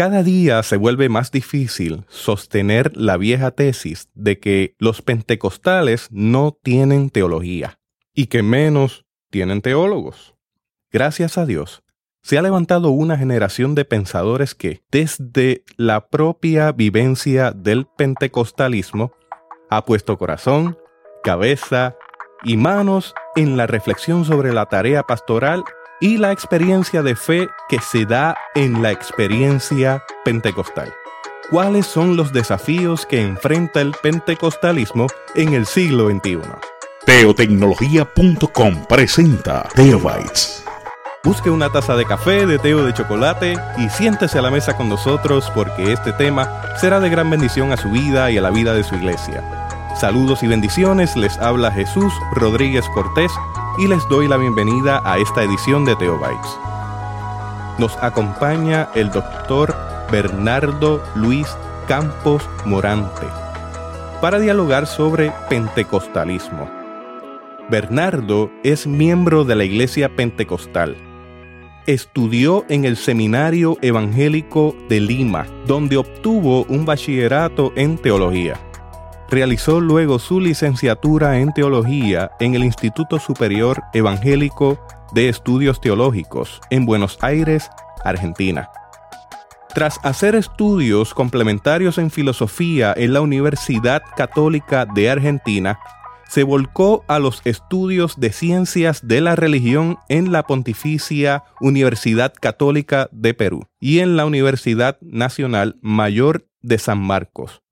Cada día se vuelve más difícil sostener la vieja tesis de que los pentecostales no tienen teología y que menos tienen teólogos. Gracias a Dios, se ha levantado una generación de pensadores que, desde la propia vivencia del pentecostalismo, ha puesto corazón, cabeza y manos en la reflexión sobre la tarea pastoral y la experiencia de fe que se da en la experiencia pentecostal. ¿Cuáles son los desafíos que enfrenta el pentecostalismo en el siglo XXI? Teotecnología.com presenta Teobytes. Busque una taza de café, de té o de chocolate y siéntese a la mesa con nosotros porque este tema será de gran bendición a su vida y a la vida de su iglesia. Saludos y bendiciones, les habla Jesús Rodríguez Cortés y les doy la bienvenida a esta edición de Teobytes. Nos acompaña el doctor Bernardo Luis Campos Morante para dialogar sobre pentecostalismo. Bernardo es miembro de la Iglesia Pentecostal. Estudió en el Seminario Evangélico de Lima, donde obtuvo un bachillerato en teología. Realizó luego su licenciatura en teología en el Instituto Superior Evangélico de Estudios Teológicos en Buenos Aires, Argentina. Tras hacer estudios complementarios en filosofía en la Universidad Católica de Argentina, se volcó a los estudios de ciencias de la religión en la Pontificia Universidad Católica de Perú y en la Universidad Nacional Mayor de San Marcos.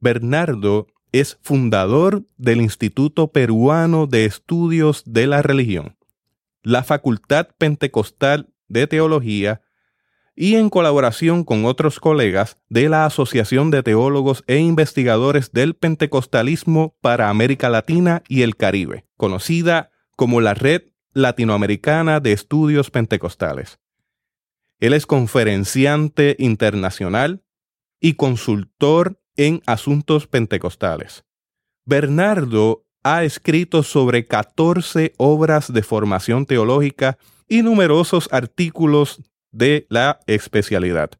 Bernardo es fundador del Instituto Peruano de Estudios de la Religión, la Facultad Pentecostal de Teología y en colaboración con otros colegas de la Asociación de Teólogos e Investigadores del Pentecostalismo para América Latina y el Caribe, conocida como la Red Latinoamericana de Estudios Pentecostales. Él es conferenciante internacional y consultor en asuntos pentecostales. Bernardo ha escrito sobre 14 obras de formación teológica y numerosos artículos de la especialidad.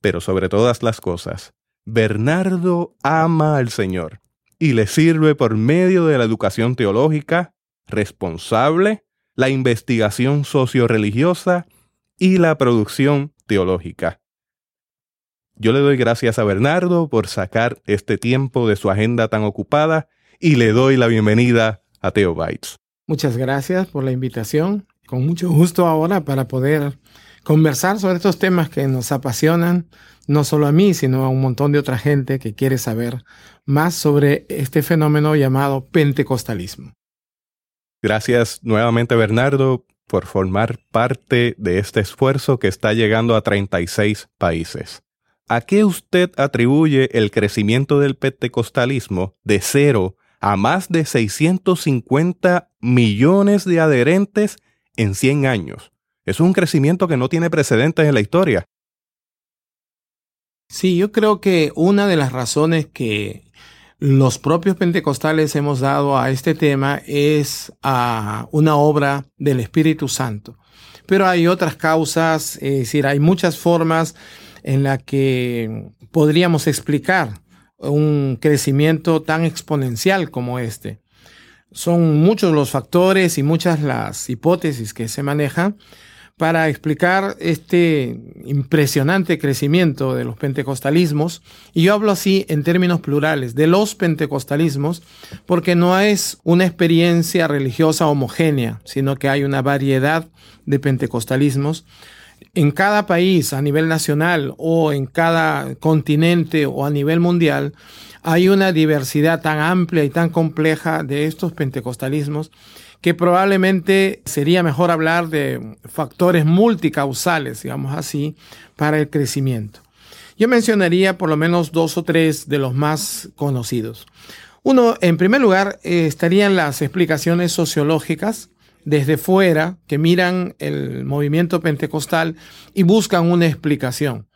Pero sobre todas las cosas, Bernardo ama al Señor y le sirve por medio de la educación teológica responsable, la investigación socio-religiosa y la producción teológica. Yo le doy gracias a Bernardo por sacar este tiempo de su agenda tan ocupada y le doy la bienvenida a Teo Bytes. Muchas gracias por la invitación. Con mucho gusto ahora para poder conversar sobre estos temas que nos apasionan, no solo a mí, sino a un montón de otra gente que quiere saber más sobre este fenómeno llamado pentecostalismo. Gracias nuevamente, Bernardo, por formar parte de este esfuerzo que está llegando a 36 países. ¿A qué usted atribuye el crecimiento del pentecostalismo de cero a más de 650 millones de adherentes en 100 años? Es un crecimiento que no tiene precedentes en la historia. Sí, yo creo que una de las razones que los propios pentecostales hemos dado a este tema es a una obra del Espíritu Santo. Pero hay otras causas, es decir, hay muchas formas en la que podríamos explicar un crecimiento tan exponencial como este. Son muchos los factores y muchas las hipótesis que se manejan para explicar este impresionante crecimiento de los pentecostalismos. Y yo hablo así en términos plurales, de los pentecostalismos, porque no es una experiencia religiosa homogénea, sino que hay una variedad de pentecostalismos en cada país a nivel nacional o en cada continente o a nivel mundial hay una diversidad tan amplia y tan compleja de estos pentecostalismos que probablemente sería mejor hablar de factores multicausales, digamos así, para el crecimiento. Yo mencionaría por lo menos dos o tres de los más conocidos. Uno, en primer lugar, eh, estarían las explicaciones sociológicas desde fuera que miran el movimiento pentecostal y buscan una explicación.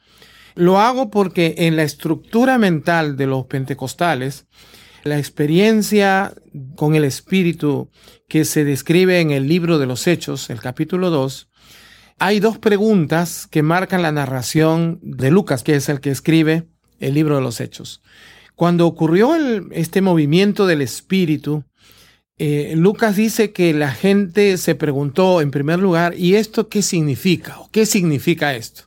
Lo hago porque en la estructura mental de los pentecostales, la experiencia con el Espíritu que se describe en el libro de los Hechos, el capítulo 2, hay dos preguntas que marcan la narración de Lucas, que es el que escribe el libro de los Hechos. Cuando ocurrió este movimiento del Espíritu, eh, Lucas dice que la gente se preguntó en primer lugar, ¿y esto qué significa? ¿O qué significa esto?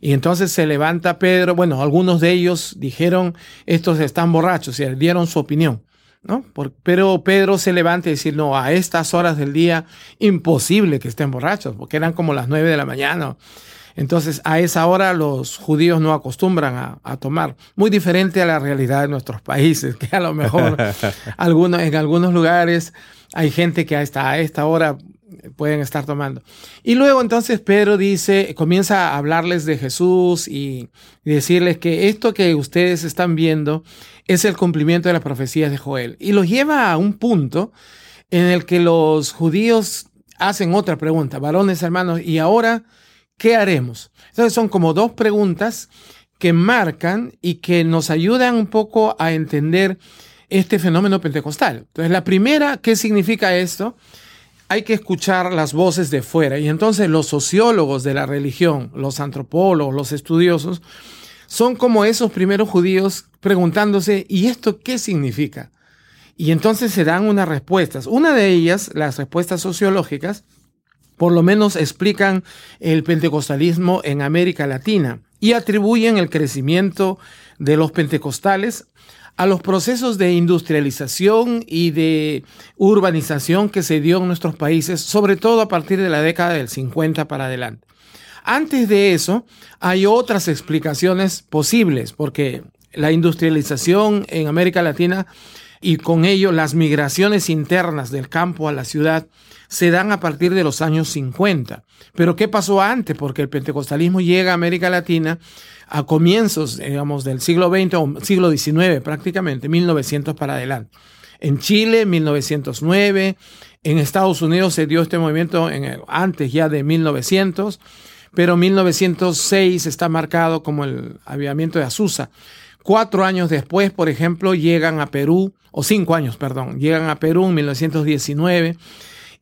Y entonces se levanta Pedro, bueno, algunos de ellos dijeron, estos están borrachos y dieron su opinión. ¿no? pero Pedro se levanta y dice, no, a estas horas del día, imposible que estén borrachos, porque eran como las nueve de la mañana. Entonces, a esa hora los judíos no acostumbran a, tomar. Muy diferente a la realidad de nuestros países, que a lo mejor algunos, en algunos lugares hay gente que hasta a esta hora pueden estar tomando. Y luego entonces Pedro dice, comienza a hablarles de Jesús y, decirles que esto que ustedes están viendo es el cumplimiento de las profecías de Joel. Y los lleva a un punto en el que los judíos hacen otra pregunta, varones hermanos, ¿y ahora qué haremos? Entonces son como dos preguntas que marcan y que nos ayudan un poco a entender este fenómeno pentecostal. Entonces la primera, ¿qué significa esto? hay que escuchar las voces de fuera. Y entonces los sociólogos de la religión, los antropólogos, los estudiosos, son como esos primeros judíos preguntándose, ¿y esto qué significa? Y entonces se dan unas respuestas. Una de ellas, las respuestas sociológicas, por lo menos explican el pentecostalismo en América Latina y atribuyen el crecimiento de los pentecostales a los procesos de industrialización y de urbanización que se dio en nuestros países, sobre todo a partir de la década del 50 para adelante. Antes de eso, hay otras explicaciones posibles, porque la industrialización en América Latina y con ello las migraciones internas del campo a la ciudad se dan a partir de los años 50. Pero ¿qué pasó antes? Porque el pentecostalismo llega a América Latina a comienzos, digamos, del siglo XX o siglo XIX prácticamente, 1900 para adelante. En Chile, 1909, en Estados Unidos se dio este movimiento en antes ya de 1900, pero 1906 está marcado como el avivamiento de Azusa. Cuatro años después, por ejemplo, llegan a Perú, o cinco años, perdón, llegan a Perú en 1919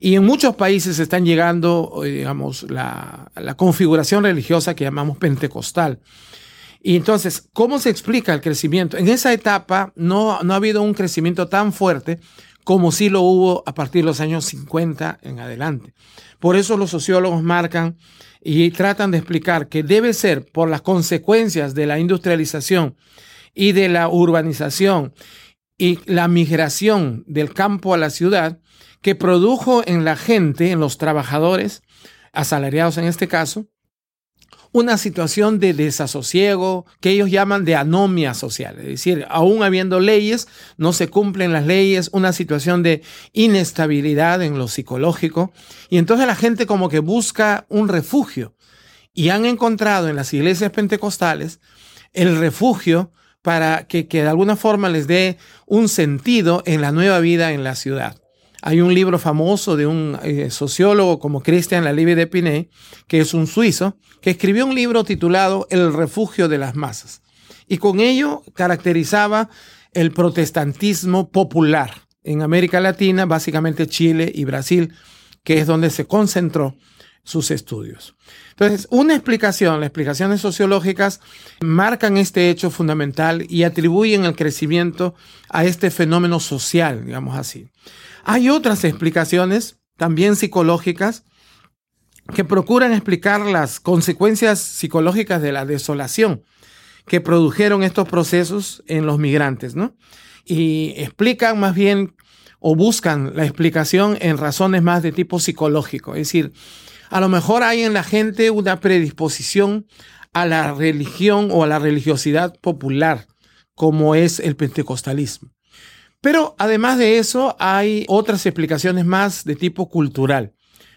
y en muchos países están llegando, eh, digamos, la, configuración religiosa que llamamos pentecostal. Y entonces, ¿cómo se explica el crecimiento? En esa etapa no, no ha habido un crecimiento tan fuerte como sí lo hubo a partir de los años 50 en adelante. Por eso los sociólogos marcan y tratan de explicar que debe ser por las consecuencias de la industrialización y de la urbanización y la migración del campo a la ciudad, que produjo en la gente, en los trabajadores, asalariados en este caso, una situación de desasosiego que ellos llaman de anomia social. Es decir, aún habiendo leyes, no se cumplen las leyes, una situación de inestabilidad en lo psicológico. Y entonces la gente como que busca un refugio. Y han encontrado en las iglesias pentecostales el refugio para que, que de alguna forma les dé un sentido en la nueva vida en la ciudad. Hay un libro famoso de un eh, sociólogo como Christian Lalive de Pinet, que es un suizo, que escribió un libro titulado El refugio de las masas. Y con ello caracterizaba el protestantismo popular en América Latina, básicamente Chile y Brasil, que es donde se concentró sus estudios. Entonces, una explicación, las explicaciones sociológicas marcan este hecho fundamental y atribuyen el crecimiento a este fenómeno social, digamos así. Hay otras explicaciones, también psicológicas, que procuran explicar las consecuencias psicológicas de la desolación que produjeron estos procesos en los migrantes, ¿no? Y explican más bien o buscan la explicación en razones más de tipo psicológico. Es decir, a lo mejor hay en la gente una predisposición a la religión o a la religiosidad popular, como es el pentecostalismo. Pero además de eso, hay otras explicaciones más de tipo cultural.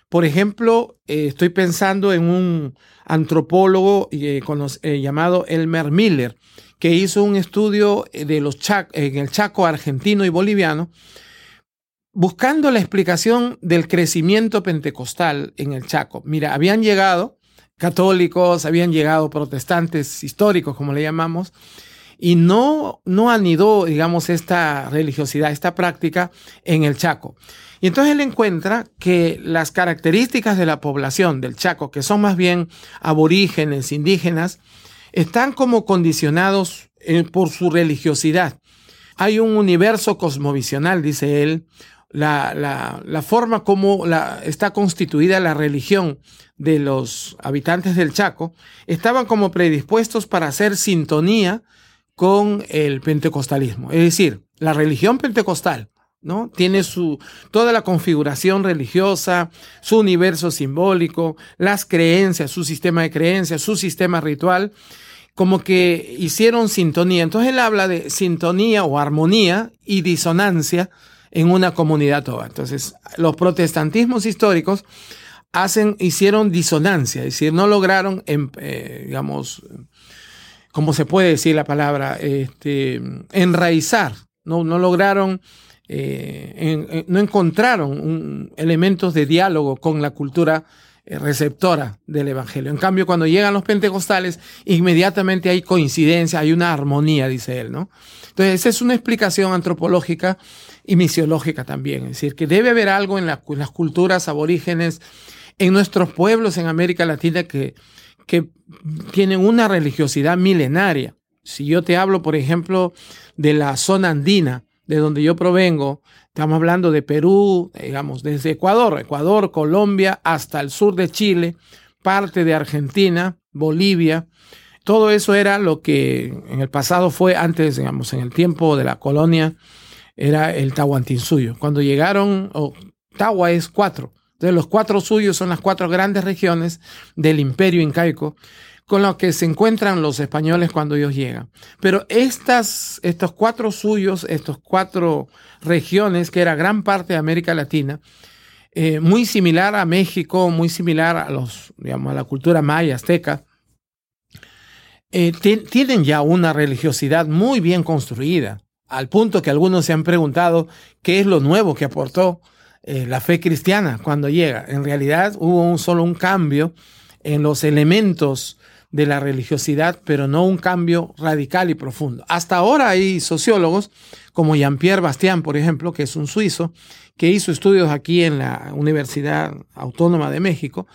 Por ejemplo, eh, estoy pensando en un antropólogo eh, eh, llamado Elmer Miller, que hizo un estudio de los en el Chaco argentino y boliviano, buscando la explicación del crecimiento pentecostal en el Chaco. Mira, habían llegado católicos, habían llegado protestantes históricos, como le llamamos, y no, no anidó, digamos, esta religiosidad, esta práctica en el Chaco. Y entonces él encuentra que las características de la población del Chaco, que son más bien aborígenes, indígenas, están como condicionados eh, por su religiosidad. Hay un universo cosmovisional, dice él, la, forma como la, está constituida la religión de los habitantes del Chaco, estaban como predispuestos para hacer sintonía con el pentecostalismo. Es decir, la religión pentecostal, ¿no? Tiene su, toda la configuración religiosa, su universo simbólico, las creencias, su sistema de creencias, su sistema ritual, como que hicieron sintonía. Entonces él habla de sintonía o armonía y disonancia en una comunidad toda. Entonces, los protestantismos históricos hacen, hicieron disonancia, es decir, no lograron, em, eh, digamos, ¿cómo se puede decir la palabra? Este, enraizar, no, no lograron, eh, no encontraron elementos de diálogo con la cultura eh, receptora del Evangelio. En cambio, cuando llegan los pentecostales, inmediatamente hay coincidencia, hay una armonía, dice él, ¿no? Entonces, esa es una explicación antropológica y misiológica también. Es decir, que debe haber algo en, las culturas aborígenes, en nuestros pueblos en América Latina que, que tienen una religiosidad milenaria. Si yo te hablo, por ejemplo, de la zona andina, de donde yo provengo, estamos hablando de Perú, digamos, desde Ecuador, Ecuador, Colombia, hasta el sur de Chile, parte de Argentina, Bolivia. Todo eso era lo que en el pasado fue antes, digamos, en el tiempo de la colonia era el Tahuantinsuyo. Cuando llegaron, oh, Tahua es cuatro. Entonces los cuatro suyos son las cuatro grandes regiones del imperio incaico con los que se encuentran los españoles cuando ellos llegan. Pero estas, estos cuatro suyos, estos cuatro regiones, que era gran parte de América Latina, eh, muy similar a México, muy similar a los, a la cultura maya, azteca, eh, tienen ya una religiosidad muy bien construida al punto que algunos se han preguntado qué es lo nuevo que aportó eh, la fe cristiana cuando llega. En realidad hubo un, solo un cambio en los elementos de la religiosidad, pero no un cambio radical y profundo. Hasta ahora hay sociólogos como Jean-Pierre Bastian, por ejemplo, que es un suizo, que hizo estudios aquí en la Universidad Autónoma de México,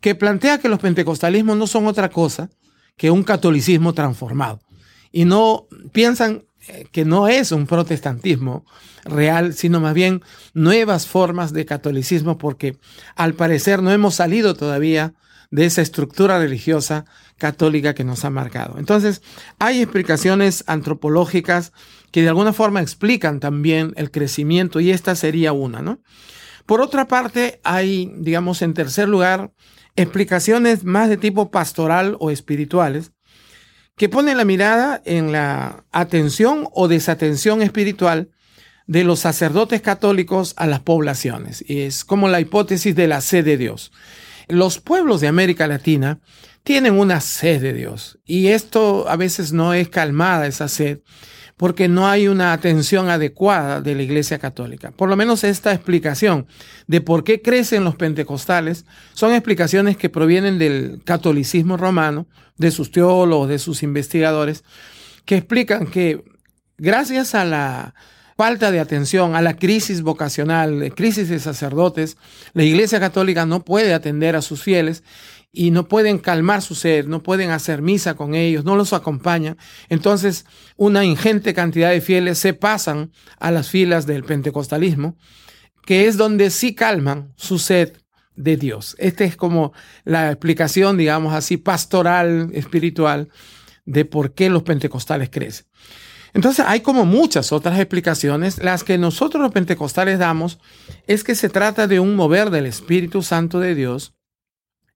que plantea que los pentecostalismos no son otra cosa que un catolicismo transformado. Y no piensan que no es un protestantismo real, sino más bien nuevas formas de catolicismo, porque al parecer no hemos salido todavía de esa estructura religiosa católica que nos ha marcado. Entonces, hay explicaciones antropológicas que de alguna forma explican también el crecimiento y esta sería una, ¿no? Por otra parte, hay, digamos, en tercer lugar, explicaciones más de tipo pastoral o espirituales, que pone la mirada en la atención o desatención espiritual de los sacerdotes católicos a las poblaciones. Y es como la hipótesis de la sed de Dios. Los pueblos de América Latina tienen una sed de Dios y esto a veces no es calmada esa sed porque no hay una atención adecuada de la Iglesia Católica. Por lo menos esta explicación de por qué crecen los pentecostales son explicaciones que provienen del catolicismo romano, de sus teólogos, de sus investigadores, que explican que gracias a la falta de atención, a la crisis vocacional, crisis de sacerdotes, la Iglesia Católica no puede atender a sus fieles y no pueden calmar su sed, no pueden hacer misa con ellos, no los acompañan. Entonces, una ingente cantidad de fieles se pasan a las filas del pentecostalismo, que es donde sí calman su sed de Dios. Esta es como la explicación, digamos así, pastoral, espiritual, de por qué los pentecostales crecen. Entonces hay como muchas otras explicaciones. Las que nosotros los pentecostales damos es que se trata de un mover del Espíritu Santo de Dios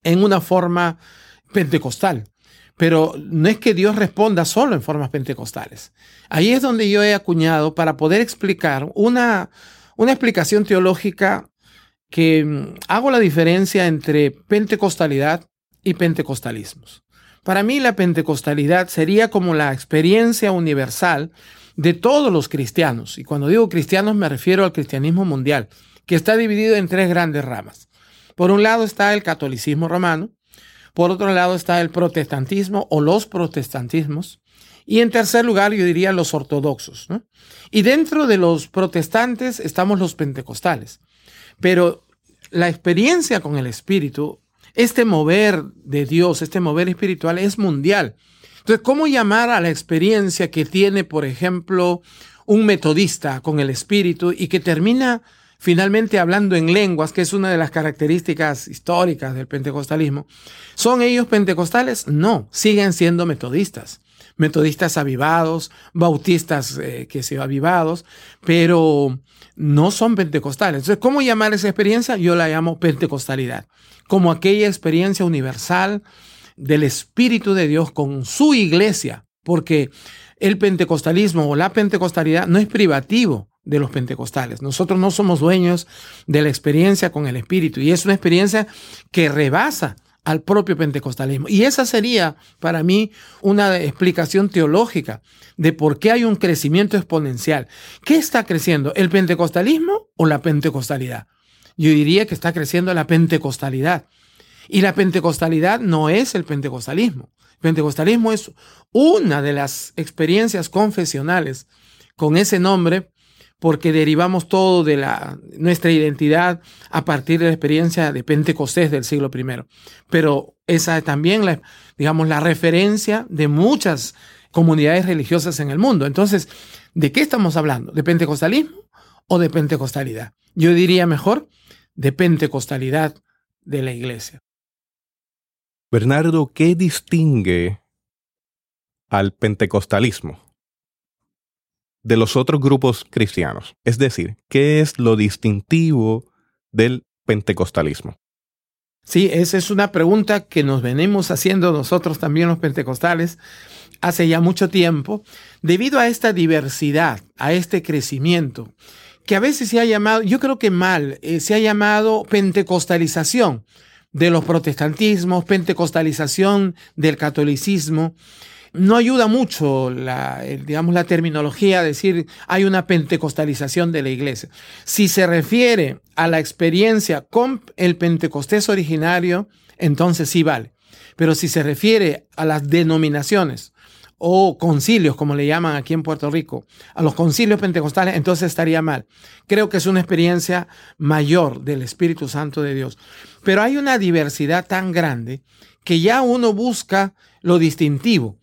en una forma pentecostal. Pero no es que Dios responda solo en formas pentecostales. Ahí es donde yo he acuñado para poder explicar una, una explicación teológica que mm, hago la diferencia entre pentecostalidad y pentecostalismos. Para mí la pentecostalidad sería como la experiencia universal de todos los cristianos. Y cuando digo cristianos me refiero al cristianismo mundial, que está dividido en tres grandes ramas. Por un lado está el catolicismo romano, por otro lado está el protestantismo o los protestantismos, y en tercer lugar yo diría los ortodoxos. Y dentro de los protestantes estamos los pentecostales. Pero la experiencia con el Espíritu, este mover de Dios, este mover espiritual es mundial. Entonces, ¿cómo llamar a la experiencia que tiene, por ejemplo, un metodista con el Espíritu y que termina finalmente hablando en lenguas, que es una de las características históricas del pentecostalismo? ¿Son ellos pentecostales? No, siguen siendo metodistas metodistas avivados, bautistas eh, que se avivados, pero no son pentecostales. Entonces, ¿cómo llamar esa experiencia? Yo la llamo pentecostalidad, como aquella experiencia universal del Espíritu de Dios con su iglesia, porque el pentecostalismo o la pentecostalidad no es privativo de los pentecostales. Nosotros no somos dueños de la experiencia con el Espíritu y es una experiencia que rebasa al propio pentecostalismo. Y esa sería para mí una explicación teológica de por qué hay un crecimiento exponencial. ¿Qué está creciendo? ¿El pentecostalismo o la pentecostalidad? Yo diría que está creciendo la pentecostalidad. Y la pentecostalidad no es el pentecostalismo. El pentecostalismo es una de las experiencias confesionales con ese nombre porque derivamos todo de la, nuestra identidad a partir de la experiencia de Pentecostés del siglo I. Pero esa es también, la, digamos, la referencia de muchas comunidades religiosas en el mundo. Entonces, ¿de qué estamos hablando? ¿De pentecostalismo o de pentecostalidad? Yo diría mejor de pentecostalidad de la iglesia. Bernardo, ¿qué distingue al pentecostalismo? De los otros grupos cristianos? Es decir, ¿qué es lo distintivo del pentecostalismo? Sí, esa es una pregunta que nos venimos haciendo nosotros también los pentecostales hace ya mucho tiempo, debido a esta diversidad, a este crecimiento, que a veces se ha llamado, yo creo que mal, eh, se ha llamado pentecostalización de los protestantismos, pentecostalización del catolicismo, no ayuda mucho la, digamos, la terminología, decir hay una pentecostalización de la iglesia. Si se refiere a la experiencia con el pentecostés originario, entonces sí vale. Pero si se refiere a las denominaciones o concilios, como le llaman aquí en Puerto Rico, a los concilios pentecostales, entonces estaría mal. Creo que es una experiencia mayor del Espíritu Santo de Dios. Pero hay una diversidad tan grande que ya uno busca lo distintivo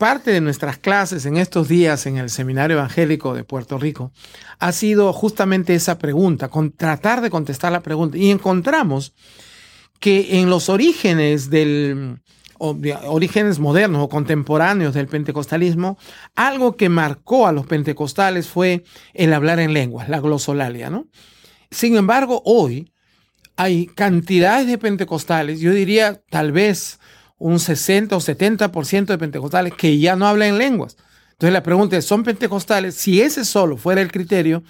parte de nuestras clases en estos días en el Seminario Evangélico de Puerto Rico ha sido justamente esa pregunta, tratar de contestar la pregunta. Y encontramos que en los orígenes del orígenes modernos o contemporáneos del pentecostalismo, algo que marcó a los pentecostales fue el hablar en lenguas, la glosolalia, ¿no? Sin embargo, hoy hay cantidades de pentecostales, yo diría tal vez un 60 o 70% de pentecostales que ya no hablan en lenguas. Entonces la pregunta es, ¿son pentecostales? Si ese solo fuera el criterio,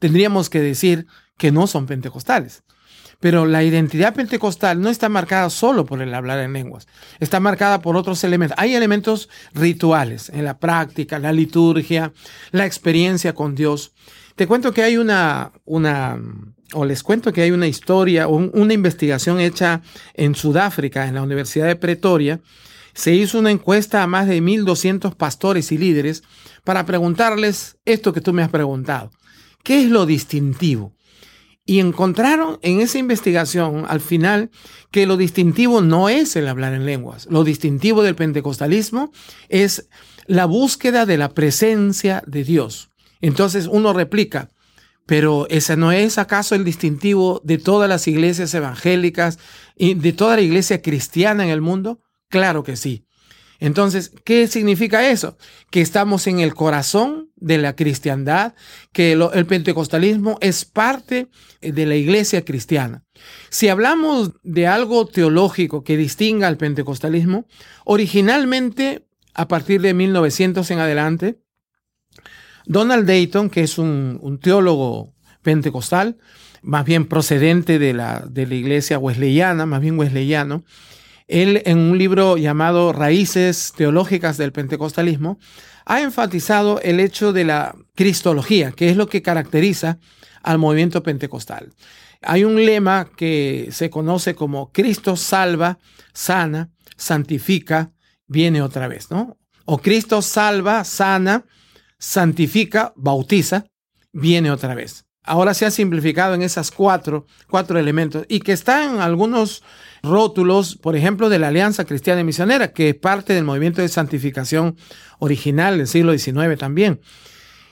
tendríamos que decir que no son pentecostales. Pero la identidad pentecostal no está marcada solo por el hablar en lenguas, está marcada por otros elementos. Hay elementos rituales en la práctica, la liturgia, la experiencia con Dios. Te cuento que hay una, una o les cuento que hay una historia, una investigación hecha en Sudáfrica, en la Universidad de Pretoria. Se hizo una encuesta a más de 1.200 pastores y líderes para preguntarles esto que tú me has preguntado. ¿Qué es lo distintivo? Y encontraron en esa investigación al final que lo distintivo no es el hablar en lenguas. Lo distintivo del pentecostalismo es la búsqueda de la presencia de Dios. Entonces uno replica, pero ese no es acaso el distintivo de todas las iglesias evangélicas y de toda la iglesia cristiana en el mundo? Claro que sí. Entonces, ¿qué significa eso? Que estamos en el corazón de la cristiandad, que el pentecostalismo es parte de la iglesia cristiana. Si hablamos de algo teológico que distinga al pentecostalismo, originalmente, a partir de 1900 en adelante, Donald Dayton, que es un, teólogo pentecostal, más bien procedente de la, de la iglesia wesleyana, más bien wesleyano, él en un libro llamado Raíces Teológicas del Pentecostalismo, ha enfatizado el hecho de la cristología, que es lo que caracteriza al movimiento pentecostal. Hay un lema que se conoce como Cristo salva, sana, santifica, viene otra vez, ¿no? O Cristo salva, sana, santifica, bautiza, viene otra vez. ahora se ha simplificado en esas cuatro, cuatro elementos y que está en algunos rótulos, por ejemplo, de la Alianza Cristiana y Misionera, que es parte del movimiento de santificación original del siglo XIX también.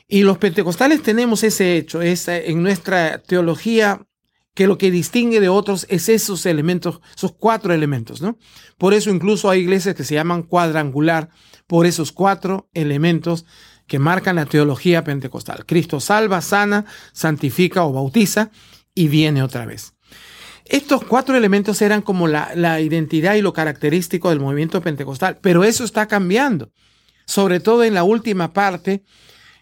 Y los pentecostales tenemos ese hecho, esa, en nuestra teología, que lo que distingue de otros es esos elementos, esos cuatro elementos, ¿no? Por eso incluso hay iglesias que se llaman cuadrangular, por esos cuatro elementos que marcan la teología pentecostal. Cristo salva, sana, santifica o bautiza y viene otra vez. Estos cuatro elementos eran como la, la, identidad y lo característico del movimiento pentecostal, pero eso está cambiando, sobre todo en la última parte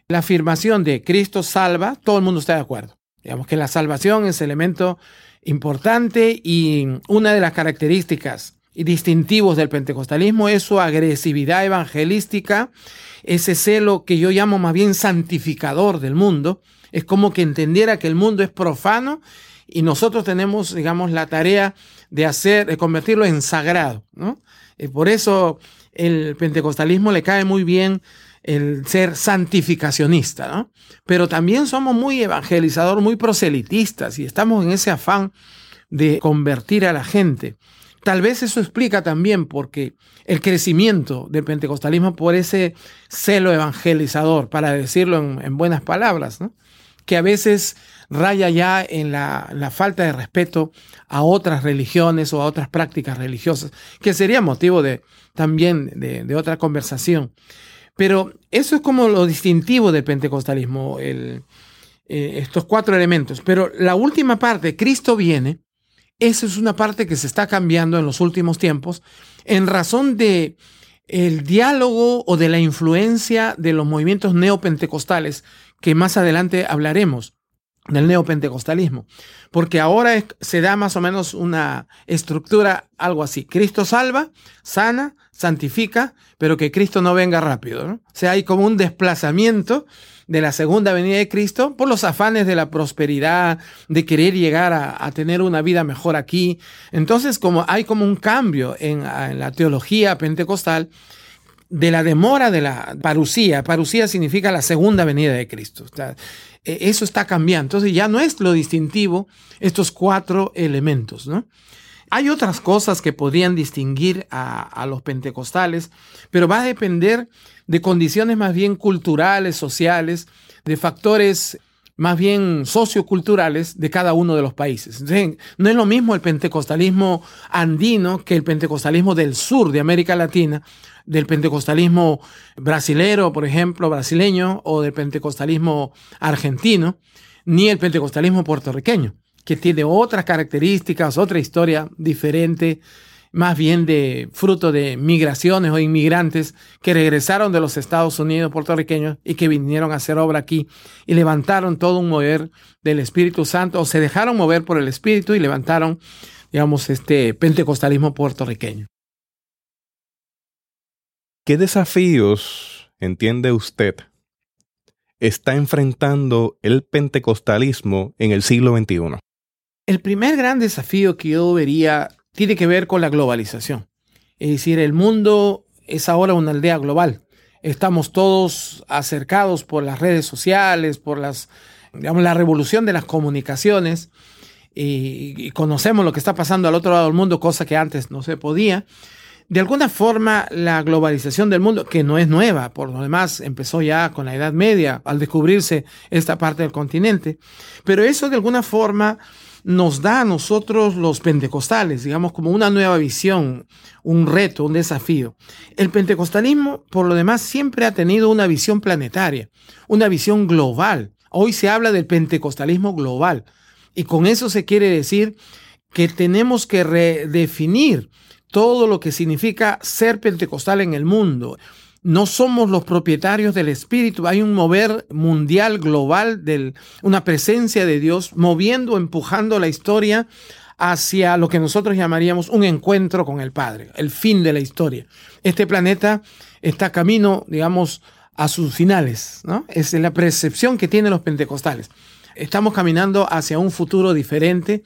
la afirmación de Cristo salva, todo el mundo está de acuerdo. Digamos que la salvación es elemento importante y una de las características distintivos del pentecostalismo es su agresividad evangelística, ese celo que yo llamo más bien santificador del mundo. Es como que entendiera que el mundo es profano y nosotros tenemos, digamos, la tarea de hacer, de convertirlo en sagrado, ¿no? Y por eso el pentecostalismo le cae muy bien el ser santificacionista, ¿no? Pero también somos muy evangelizador, muy proselitistas y estamos en ese afán de convertir a la gente. Tal vez eso explica también porque el crecimiento del pentecostalismo por ese celo evangelizador, para decirlo en, buenas palabras, que a veces raya ya en la, falta de respeto a otras religiones o a otras prácticas religiosas, que sería motivo de, también de otra conversación. Pero eso es como lo distintivo del pentecostalismo, eh, estos cuatro elementos. Pero la última parte, Cristo viene, esa es una parte que se está cambiando en los últimos tiempos en razón de el diálogo o de la influencia de los movimientos neopentecostales que más adelante hablaremos del neopentecostalismo, porque ahora se da más o menos una estructura algo así. Cristo salva, sana, santifica, pero que Cristo no venga rápido. O sea, hay como un desplazamiento de la segunda venida de Cristo por los afanes de la prosperidad, de querer llegar a, tener una vida mejor aquí. Entonces, como hay como un cambio en, la teología pentecostal, de la demora de la parucía. Parucía significa la segunda venida de Cristo. E, eso está cambiando. Entonces ya no es lo distintivo estos cuatro elementos, ¿no? Hay otras cosas que podrían distinguir a, los pentecostales, pero va a depender de condiciones más bien culturales, sociales, de factores más bien socioculturales de cada uno de los países. no es lo mismo el pentecostalismo andino que el pentecostalismo del sur de América Latina, del pentecostalismo brasilero, por ejemplo, brasileño, o del pentecostalismo argentino, ni el pentecostalismo puertorriqueño, que tiene otras características, otra historia diferente más bien de fruto de migraciones o inmigrantes que regresaron de los Estados Unidos puertorriqueños y que vinieron a hacer obra aquí y levantaron todo un mover del Espíritu Santo o se dejaron mover por el Espíritu y levantaron, digamos, este pentecostalismo puertorriqueño. ¿Qué desafíos, entiende usted, está enfrentando el pentecostalismo en el siglo XXI? El primer gran desafío que yo vería tiene que ver con la globalización. Es decir, el mundo es ahora una aldea global. Estamos todos acercados por las redes sociales, por las, digamos, la revolución de las comunicaciones y, conocemos lo que está pasando al otro lado del mundo, cosa que antes no se podía. De alguna forma, la globalización del mundo, que no es nueva, por lo demás empezó ya con la Edad Media, al descubrirse esta parte del continente, pero eso de alguna forma nos da a nosotros los pentecostales, digamos, como una nueva visión, un reto, un desafío. El pentecostalismo, por lo demás, siempre ha tenido una visión planetaria, una visión global. Hoy se habla del pentecostalismo global y con eso se quiere decir que tenemos que redefinir todo lo que significa ser pentecostal en el mundo no somos los propietarios del Espíritu. Hay un mover mundial, global, de una presencia de Dios moviendo, empujando la historia hacia lo que nosotros llamaríamos un encuentro con el Padre, el fin de la historia. Este planeta está camino, digamos, a sus finales, ¿no? Es la percepción que tienen los pentecostales. Estamos caminando hacia un futuro diferente.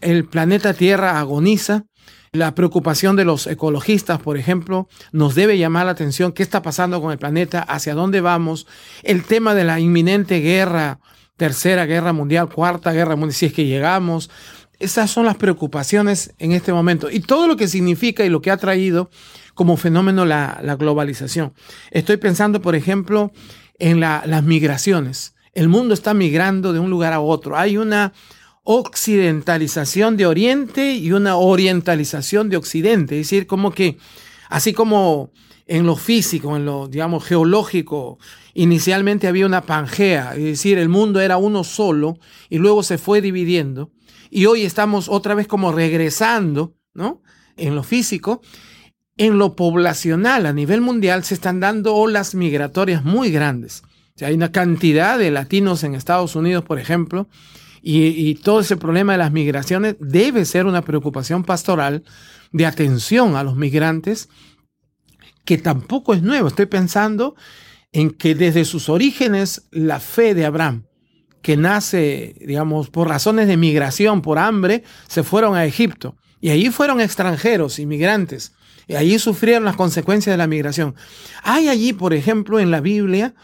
El planeta Tierra agoniza, la preocupación de los ecologistas, por ejemplo, nos debe llamar la atención qué está pasando con el planeta, hacia dónde vamos, el tema de la inminente guerra tercera guerra mundial, cuarta guerra mundial, si es que llegamos. Esas son las preocupaciones en este momento y todo lo que significa y lo que ha traído como fenómeno la, globalización. Estoy pensando, por ejemplo, en las migraciones. El mundo está migrando de un lugar a otro. Hay una occidentalización de Oriente y una orientalización de Occidente. Es decir, como que, así como en lo físico, en lo, digamos, geológico, inicialmente había una pangea, es decir, el mundo era uno solo y luego se fue dividiendo. Y hoy estamos otra vez como regresando, ¿no? En lo físico. En lo poblacional a nivel mundial se están dando olas migratorias muy grandes. hay una cantidad de latinos en Estados Unidos, por ejemplo, y, todo ese problema de las migraciones debe ser una preocupación pastoral de atención a los migrantes, que tampoco es nuevo. Estoy pensando en que desde sus orígenes la fe de Abraham, que nace, digamos, por razones de migración, por hambre, se fueron a Egipto. Y allí fueron extranjeros, inmigrantes. Y allí sufrieron las consecuencias de la migración. Hay allí, por ejemplo, en la Biblia,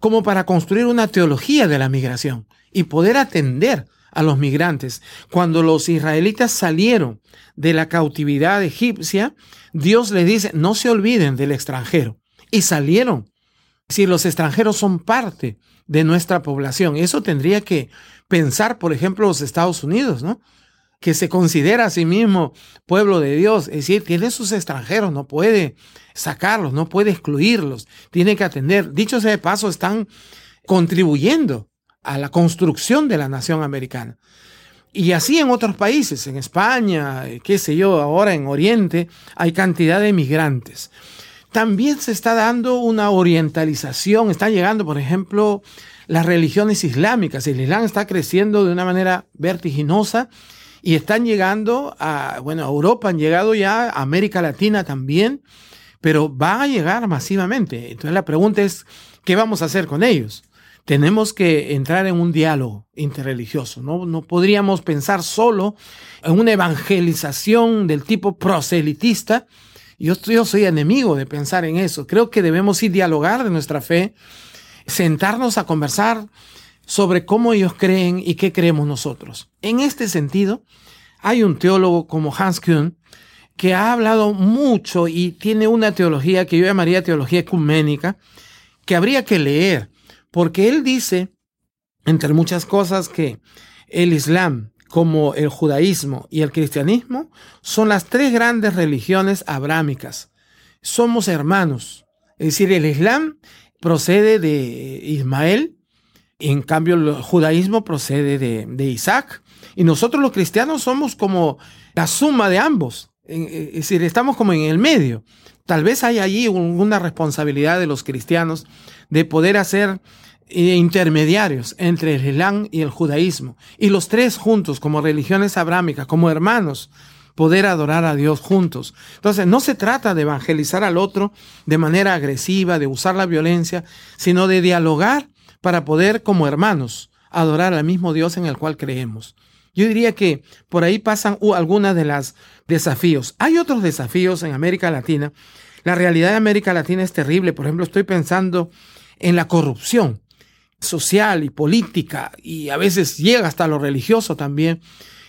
como para construir una teología de la migración y poder atender a los migrantes. Cuando los israelitas salieron de la cautividad egipcia, Dios les dice, no se olviden del extranjero. Y salieron. Si los extranjeros son parte de nuestra población, eso tendría que pensar, por ejemplo, los Estados Unidos, ¿no? Que se considera a sí mismo pueblo de Dios, es decir, tiene sus extranjeros, no puede sacarlos, no puede excluirlos, tiene que atender. Dicho sea de paso, están contribuyendo a la construcción de la nación americana. Y así en otros países, en España, eh, qué sé yo, ahora en Oriente, hay cantidad de migrantes. También se está dando una orientalización, están llegando, por ejemplo, las religiones islámicas. El Islam está creciendo de una manera vertiginosa y están llegando a, bueno, a Europa, han llegado ya, a América Latina también, pero van a llegar masivamente. Entonces la pregunta es, ¿qué vamos a hacer con ellos? Tenemos que entrar en un diálogo interreligioso. ¿no? no podríamos pensar solo en una evangelización del tipo proselitista. Yo, yo soy enemigo de pensar en eso. Creo que debemos ir dialogar de nuestra fe, sentarnos a conversar sobre cómo ellos creen y qué creemos nosotros. En este sentido, hay un teólogo como Hans Kuhn que ha hablado mucho y tiene una teología que yo llamaría teología ecuménica, que habría que leer porque él dice, entre muchas cosas, que el Islam, como el judaísmo y el cristianismo, son las tres grandes religiones abrámicas. Somos hermanos. Es decir, el Islam procede de Ismael, en cambio el judaísmo procede de, de Isaac, y nosotros los cristianos somos como la suma de ambos. Es decir, estamos como en el medio. Tal vez hay allí una responsabilidad de los cristianos de poder hacer eh, intermediarios entre el Islam y el judaísmo, y los tres juntos como religiones abrámicas, como hermanos, poder adorar a Dios juntos. Entonces, no se trata de evangelizar al otro de manera agresiva, de usar la violencia, sino de dialogar para poder, como hermanos, adorar al mismo Dios en el cual creemos. Yo diría que por ahí pasan algunas de las desafíos. Hay otros desafíos en América Latina. La realidad de América Latina es terrible. Por ejemplo, estoy pensando en la corrupción social y política y a veces llega hasta lo religioso también.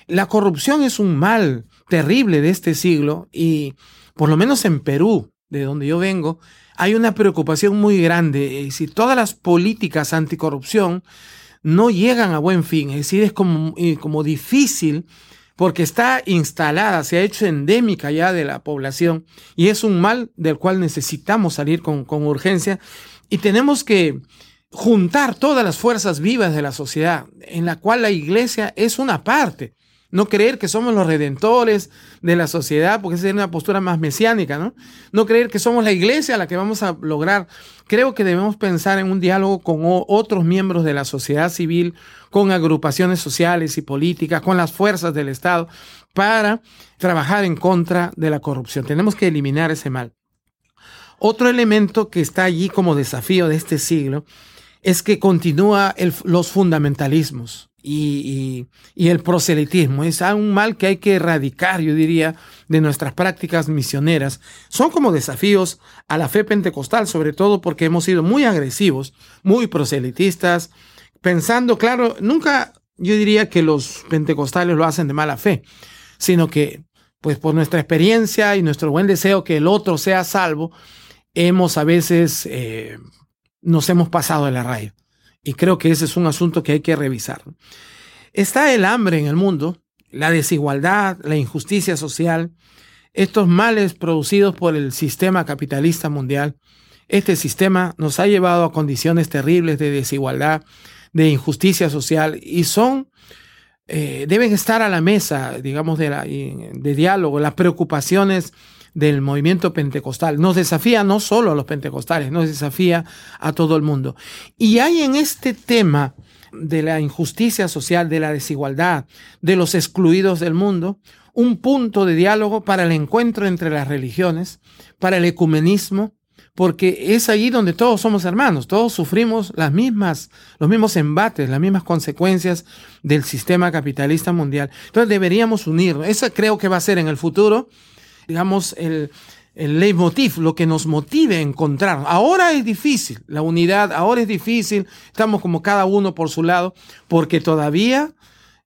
La corrupción es un mal terrible de este siglo y por lo menos en Perú, de donde yo vengo, hay una preocupación muy grande. Si todas las políticas anticorrupción no llegan a buen fin, es decir, es como, eh, como difícil porque está instalada, se ha hecho endémica ya de la población y es un mal del cual necesitamos salir con, con urgencia y tenemos que juntar todas las fuerzas vivas de la sociedad, en la cual la iglesia es una parte. No creer que somos los redentores de la sociedad, porque esa es una postura más mesiánica, ¿no? No creer que somos la iglesia la que vamos a lograr. Creo que debemos pensar en un diálogo con otros miembros de la sociedad civil, con agrupaciones sociales y políticas, con las fuerzas del Estado, para trabajar en contra de la corrupción. Tenemos que eliminar ese mal. Otro elemento que está allí como desafío de este siglo es que continúa los fundamentalismos y, el proselitismo. Es un mal que hay que erradicar, yo diría, de nuestras prácticas misioneras. Son como desafíos a la fe pentecostal, sobre todo porque hemos sido muy agresivos, muy proselitistas, pensando, claro, nunca yo diría que los pentecostales lo hacen de mala fe, sino que pues por nuestra experiencia y nuestro buen deseo que el otro sea salvo, hemos a veces eh, nos hemos pasado de la raya. Y creo que ese es un asunto que hay que revisar. Está el hambre en el mundo, la desigualdad, la injusticia social, estos males producidos por el sistema capitalista mundial. Este sistema nos ha llevado a condiciones terribles de desigualdad, de injusticia social y son, eh, deben estar a la mesa, digamos, de, la, de diálogo, las preocupaciones del movimiento pentecostal. Nos desafía no solo a los pentecostales, nos desafía a todo el mundo. Y hay en este tema de la injusticia social, de la desigualdad, de los excluidos del mundo, un punto de diálogo para el encuentro entre las religiones, para el ecumenismo, porque es allí donde todos somos hermanos, todos sufrimos las mismas, los mismos embates, las mismas consecuencias del sistema capitalista mundial. Entonces deberíamos unirnos. Eso creo que va a ser en el futuro, digamos, el, el leitmotiv, lo que nos motive a encontrar. Ahora es difícil, la unidad, ahora es difícil, estamos como cada uno por su lado, porque todavía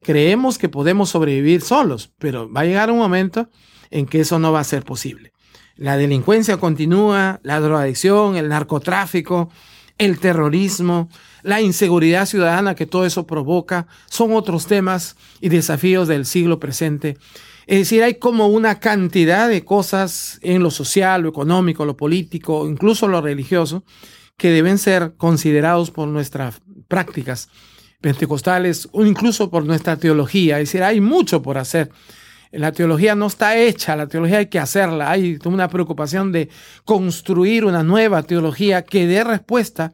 creemos que podemos sobrevivir solos, pero va a llegar un momento en que eso no va a ser posible. La delincuencia continúa, la drogadicción, el narcotráfico, el terrorismo, la inseguridad ciudadana que todo eso provoca, son otros temas y desafíos del siglo presente. Es decir, hay como una cantidad de cosas en lo social, lo económico, lo político, incluso lo religioso, que deben ser considerados por nuestras prácticas pentecostales o incluso por nuestra teología. Es decir, hay mucho por hacer. La teología no está hecha, la teología hay que hacerla. Hay una preocupación de construir una nueva teología que dé respuesta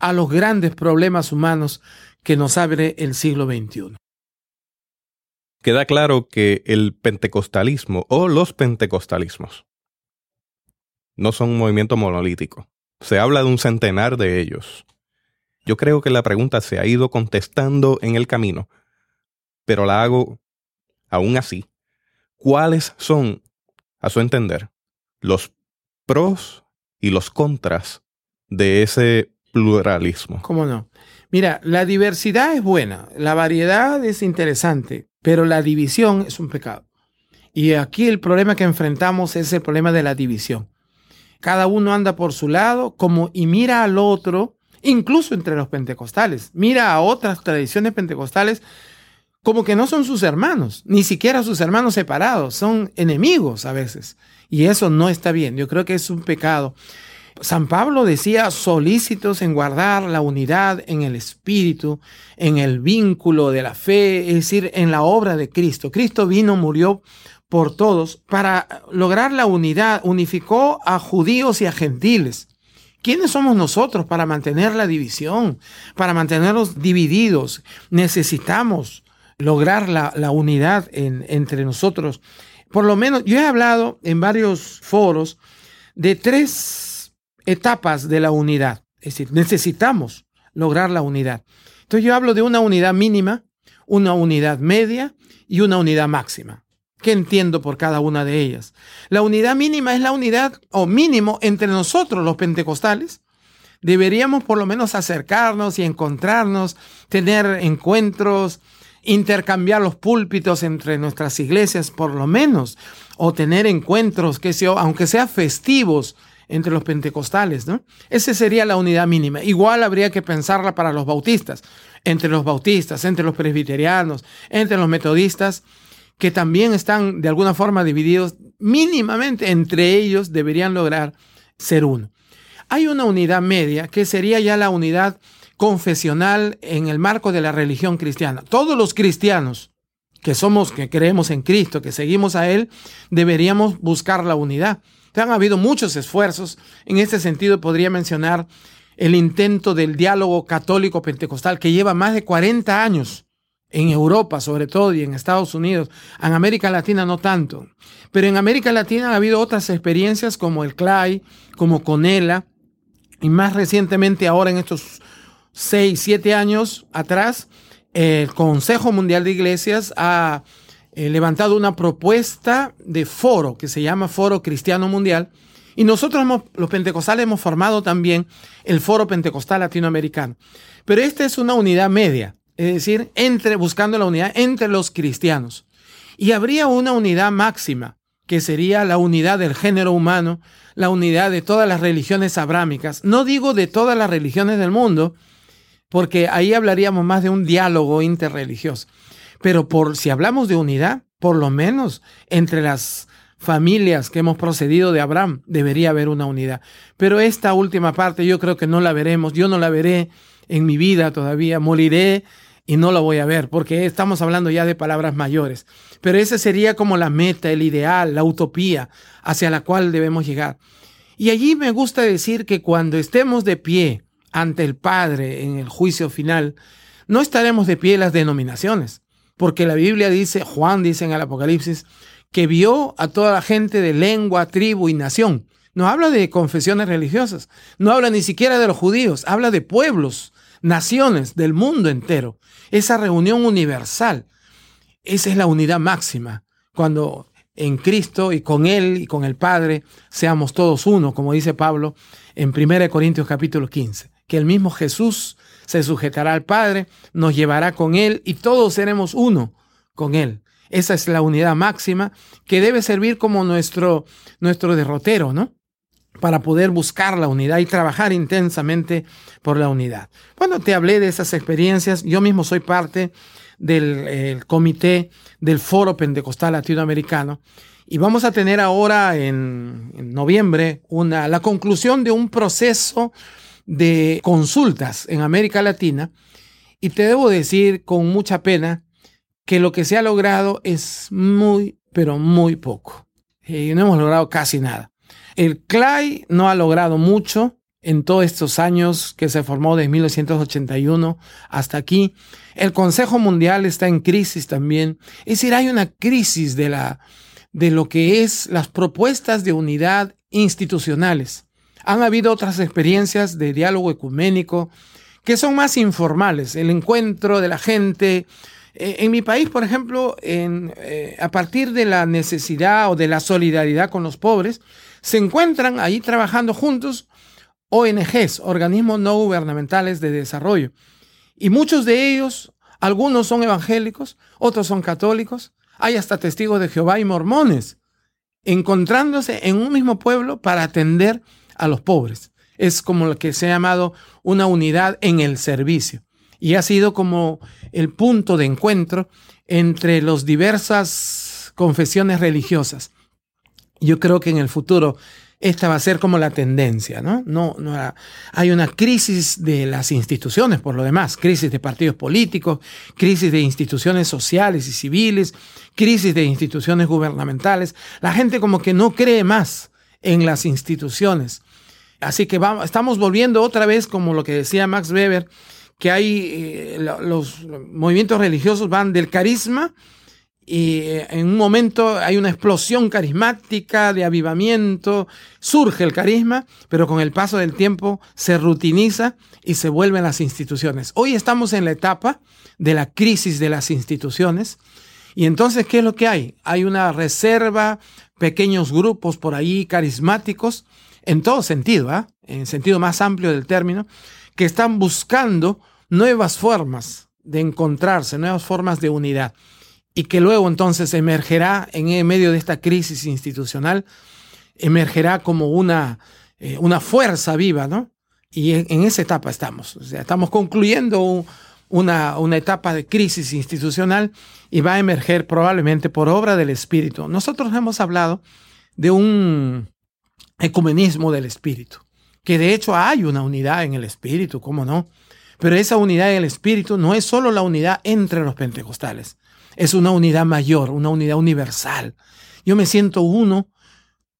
a los grandes problemas humanos que nos abre el siglo XXI. Queda claro que el pentecostalismo o los pentecostalismos no son un movimiento monolítico. Se habla de un centenar de ellos. Yo creo que la pregunta se ha ido contestando en el camino, pero la hago aún así cuáles son, a su entender, los pros y los contras de ese pluralismo. ¿Cómo no? Mira, la diversidad es buena, la variedad es interesante, pero la división es un pecado. Y aquí el problema que enfrentamos es el problema de la división. Cada uno anda por su lado como y mira al otro, incluso entre los pentecostales, mira a otras tradiciones pentecostales como que no son sus hermanos, ni siquiera sus hermanos separados, son enemigos a veces. Y eso no está bien, yo creo que es un pecado. San Pablo decía solícitos en guardar la unidad en el espíritu, en el vínculo de la fe, es decir, en la obra de Cristo. Cristo vino, murió por todos para lograr la unidad, unificó a judíos y a gentiles. ¿Quiénes somos nosotros para mantener la división, para mantenerlos divididos? Necesitamos lograr la, unidad entre nosotros. Por lo menos, yo he hablado en varios foros de tres etapas de la unidad. Es decir, necesitamos lograr la unidad. Entonces yo hablo de una unidad mínima, una unidad media y una unidad máxima. ¿Qué entiendo por cada una de ellas? La unidad mínima es la unidad o mínimo entre nosotros los pentecostales. Deberíamos por lo menos acercarnos y encontrarnos, tener encuentros, intercambiar los púlpitos entre nuestras iglesias, por lo menos, o tener encuentros, que sea, aunque sean festivos entre los pentecostales, ¿no? Esa sería la unidad mínima. Igual habría que pensarla para los bautistas, entre los bautistas, entre los presbiterianos, entre los metodistas, que también están de alguna forma divididos mínimamente, entre ellos deberían lograr ser uno. Hay una unidad media que sería ya la unidad confesional en el marco de la religión cristiana. Todos los cristianos que somos, que creemos en Cristo, que seguimos a Él, deberíamos buscar la unidad. Han habido muchos esfuerzos. En este sentido, podría mencionar el intento del diálogo católico pentecostal que lleva más de 40 años en Europa sobre todo y en Estados Unidos, en América Latina no tanto, pero en América Latina ha habido otras experiencias como el CLAI, como Conela, y más recientemente ahora en estos seis, siete años atrás, el Consejo Mundial de Iglesias ha eh, levantado una propuesta de foro que se llama Foro Cristiano Mundial Y nosotros los pentecostales hemos formado también el Foro Pentecostal Latinoamericano. Pero esta es una unidad media, es decir, entre, buscando la unidad entre los cristianos. Y habría una unidad máxima, que sería la unidad del género humano, la unidad de todas las religiones abrámicas. No digo de todas las religiones del mundo, porque ahí hablaríamos más de un diálogo interreligioso. Pero por si hablamos de unidad, por lo menos entre las familias que hemos procedido de Abraham, debería haber una unidad. Pero esta última parte yo creo que no la veremos, yo no la veré en mi vida todavía, moriré y no la voy a ver, porque estamos hablando ya de palabras mayores. Pero esa sería como la meta, el ideal, la utopía hacia la cual debemos llegar. Y allí me gusta decir que cuando estemos de pie ante el Padre en el juicio final, no estaremos de pie las denominaciones, porque la Biblia dice, Juan dice en el Apocalipsis, que vio a toda la gente de lengua, tribu y nación. No habla de confesiones religiosas, no habla ni siquiera de los judíos, habla de pueblos, naciones del mundo entero. Esa reunión universal, esa es la unidad máxima, cuando en Cristo y con Él y con el Padre seamos todos uno, como dice Pablo en 1 Corintios capítulo 15, que el mismo Jesús se sujetará al Padre, nos llevará con Él y todos seremos uno con Él. Esa es la unidad máxima que debe servir como nuestro, nuestro derrotero, ¿no? Para poder buscar la unidad y trabajar intensamente por la unidad. Cuando te hablé de esas experiencias, yo mismo soy parte del comité del Foro Pentecostal Latinoamericano y vamos a tener ahora en, en noviembre una, la conclusión de un proceso de consultas en América Latina y te debo decir con mucha pena que lo que se ha logrado es muy, pero muy poco. Y eh, no hemos logrado casi nada. El CLAI no ha logrado mucho en todos estos años que se formó desde 1981 hasta aquí. El Consejo Mundial está en crisis también. Es decir, hay una crisis de, la, de lo que es las propuestas de unidad institucionales. Han habido otras experiencias de diálogo ecuménico que son más informales, el encuentro de la gente, eh, en mi país, por ejemplo, eh, a partir de la necesidad o de la solidaridad con los pobres, se encuentran ahí trabajando juntos ONGs, organismos no gubernamentales de desarrollo. Y muchos de ellos, algunos son evangélicos, otros son católicos, hay hasta testigos de Jehová y mormones, encontrándose en un mismo pueblo para atender a los pobres. Es como lo que se ha llamado una unidad en el servicio y ha sido como el punto de encuentro entre las diversas confesiones religiosas. Yo creo que en el futuro esta va a ser como la tendencia, ¿no? No, no hay una crisis de las instituciones, por lo demás, crisis de partidos políticos, crisis de instituciones sociales y civiles, crisis de instituciones gubernamentales. La gente como que no cree más en las instituciones. Así que vamos, estamos volviendo otra vez, como lo que decía Max Weber, que hay, eh, los movimientos religiosos van del carisma y eh, en un momento hay una explosión carismática de avivamiento, surge el carisma, pero con el paso del tiempo se rutiniza y se vuelven las instituciones. Hoy estamos en la etapa de la crisis de las instituciones y entonces, ¿qué es lo que hay? Hay una reserva, pequeños grupos por ahí carismáticos, en todo sentido, ¿ah? en sentido más amplio del término, que están buscando nuevas formas de encontrarse, nuevas formas de unidad, y que luego entonces emergerá en medio de esta crisis institucional, emergerá como una, eh, una fuerza viva, ¿no? Y en, esa etapa estamos, o sea, estamos concluyendo una, una etapa de crisis institucional y va a emerger probablemente por obra del Espíritu. Nosotros hemos hablado de un ecumenismo del Espíritu, que de hecho hay una unidad en el Espíritu, ¿cómo no? Pero esa unidad en el Espíritu no es solo la unidad entre los pentecostales, es una unidad mayor, una unidad universal. Yo me siento uno,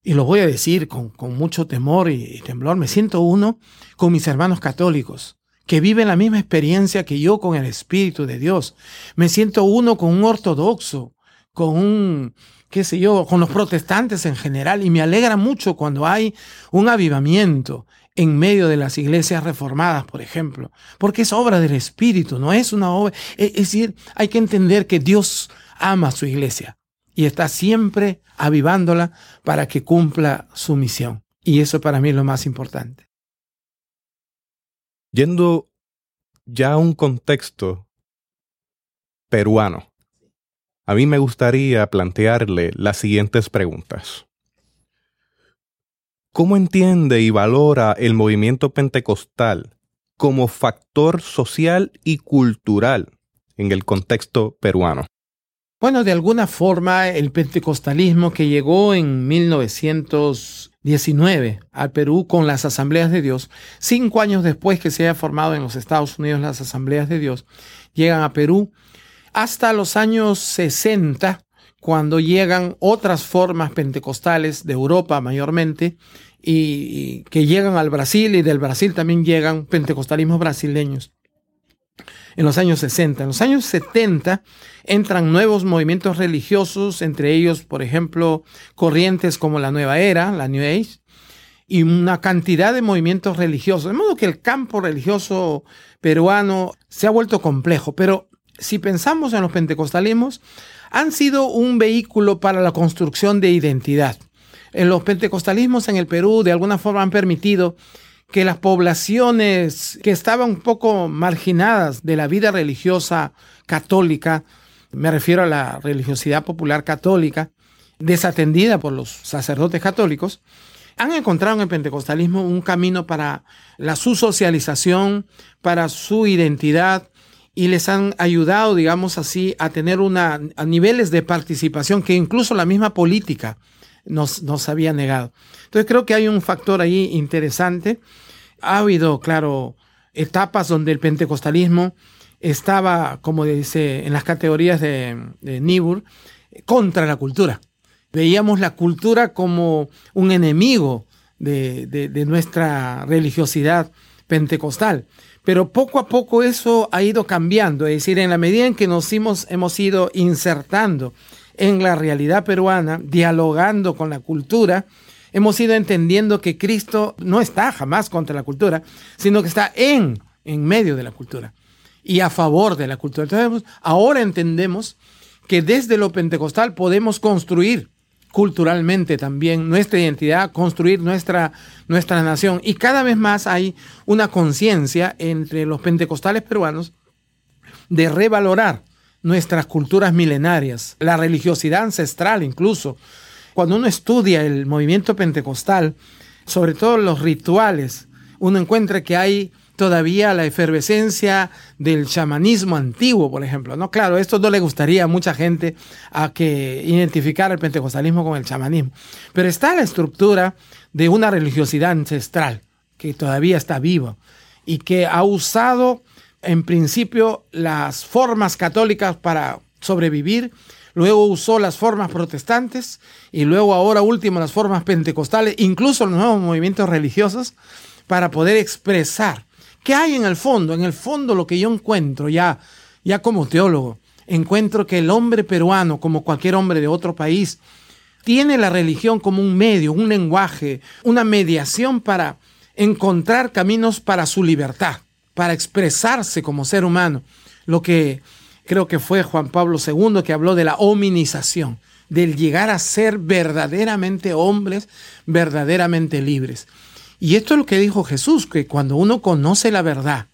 y lo voy a decir con, mucho temor y, temblor, me siento uno con mis hermanos católicos, que viven la misma experiencia que yo con el Espíritu de Dios. Me siento uno con un ortodoxo, con un, qué sé yo, con los protestantes en general, y me alegra mucho cuando hay un avivamiento en medio de las iglesias reformadas, por ejemplo, porque es obra del Espíritu, no es una obra. Es decir, hay que entender que Dios ama a su iglesia y está siempre avivándola para que cumpla su misión. Y eso para mí es lo más importante. Yendo ya a un contexto peruano, a mí me gustaría plantearle las siguientes preguntas. ¿Cómo entiende y valora el movimiento pentecostal como factor social y cultural en el contexto peruano? Bueno, de alguna forma el pentecostalismo que llegó en 1919 al Perú con las asambleas de Dios, cinco años después que se haya formado en los Estados Unidos las asambleas de Dios, llegan a Perú hasta los años 60, cuando llegan otras formas pentecostales de Europa mayormente, y, que llegan al Brasil y del Brasil también llegan pentecostalismos brasileños en los años 60. En los años 70 entran nuevos movimientos religiosos, entre ellos, por ejemplo, corrientes como la Nueva Era, la New Age, y una cantidad de movimientos religiosos. De modo que el campo religioso peruano se ha vuelto complejo, pero si pensamos en los pentecostalismos, han sido un vehículo para la construcción de identidad. En los pentecostalismos en el Perú de alguna forma han permitido que las poblaciones que estaban un poco marginadas de la vida religiosa católica, me refiero a la religiosidad popular católica, desatendida por los sacerdotes católicos, han encontrado en el pentecostalismo un camino para la su socialización, para su identidad y les han ayudado, digamos así, a tener una, a niveles de participación que incluso la misma política nos, nos había negado. Entonces creo que hay un factor ahí interesante. Ha habido, claro, etapas donde el pentecostalismo estaba, como dice en las categorías de, de contra la cultura. Veíamos la cultura como un enemigo de, de nuestra religiosidad pentecostal. Pero poco a poco eso ha ido cambiando, es decir, en la medida en que nos hemos, hemos ido insertando en la realidad peruana, dialogando con la cultura, hemos ido entendiendo que Cristo no está jamás contra la cultura, sino que está en, en medio de la cultura y a favor de la cultura. Entonces, ahora entendemos que desde lo pentecostal podemos construir culturalmente también nuestra identidad, construir nuestra, nuestra nación. Y cada vez más hay una conciencia entre los pentecostales peruanos de revalorar nuestras culturas milenarias, la religiosidad ancestral incluso. Cuando uno estudia el movimiento pentecostal, sobre todo los rituales, uno encuentra que hay todavía la efervescencia del chamanismo antiguo, por ejemplo. No, claro, esto no le gustaría a mucha gente a que identificara el pentecostalismo con el chamanismo, pero está la estructura de una religiosidad ancestral que todavía está viva y que ha usado en principio las formas católicas para sobrevivir, luego usó las formas protestantes y luego ahora último las formas pentecostales, incluso los nuevos movimientos religiosos, para poder expresar qué hay en el fondo. En el fondo lo que yo encuentro ya, ya como teólogo, encuentro que el hombre peruano, como cualquier hombre de otro país, tiene la religión como un medio, un lenguaje, una mediación para encontrar caminos para su libertad para expresarse como ser humano. Lo que creo que fue Juan Pablo II que habló de la hominización, del llegar a ser verdaderamente hombres, verdaderamente libres. Y esto es lo que dijo Jesús, que cuando uno conoce la verdad,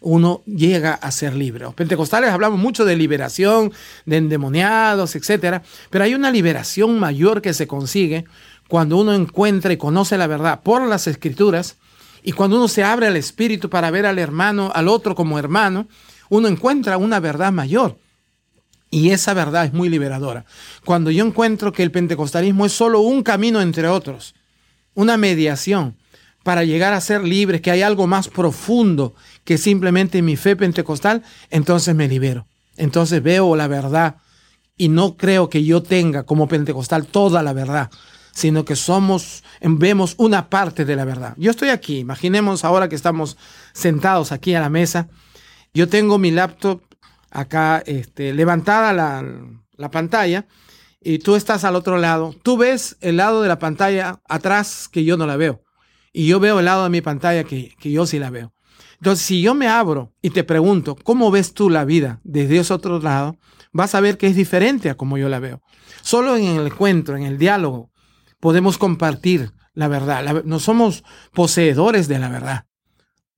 uno llega a ser libre. Los pentecostales hablamos mucho de liberación, de endemoniados, etc. Pero hay una liberación mayor que se consigue cuando uno encuentra y conoce la verdad por las escrituras y cuando uno se abre al Espíritu para ver al hermano, al otro como hermano, uno encuentra una verdad mayor. Y esa verdad es muy liberadora. Cuando yo encuentro que el pentecostalismo es solo un camino entre otros, una mediación para llegar a ser libres, que hay algo más profundo que simplemente mi fe pentecostal, entonces me libero. Entonces veo la verdad y no creo que yo tenga como pentecostal toda la verdad, sino que somos, vemos una parte de la verdad. Yo estoy aquí, imaginemos ahora que estamos sentados aquí a la mesa, yo tengo mi laptop acá este, levantada la, la pantalla y tú estás al otro lado, tú ves el lado de la pantalla atrás que yo no la veo y yo veo el lado de mi pantalla que, que yo sí la veo. Entonces, si yo me abro y te pregunto, ¿cómo ves tú la vida desde ese otro lado? Vas a ver que es diferente a como yo la veo. Solo en el encuentro, en el diálogo, podemos compartir la verdad, no somos poseedores de la verdad.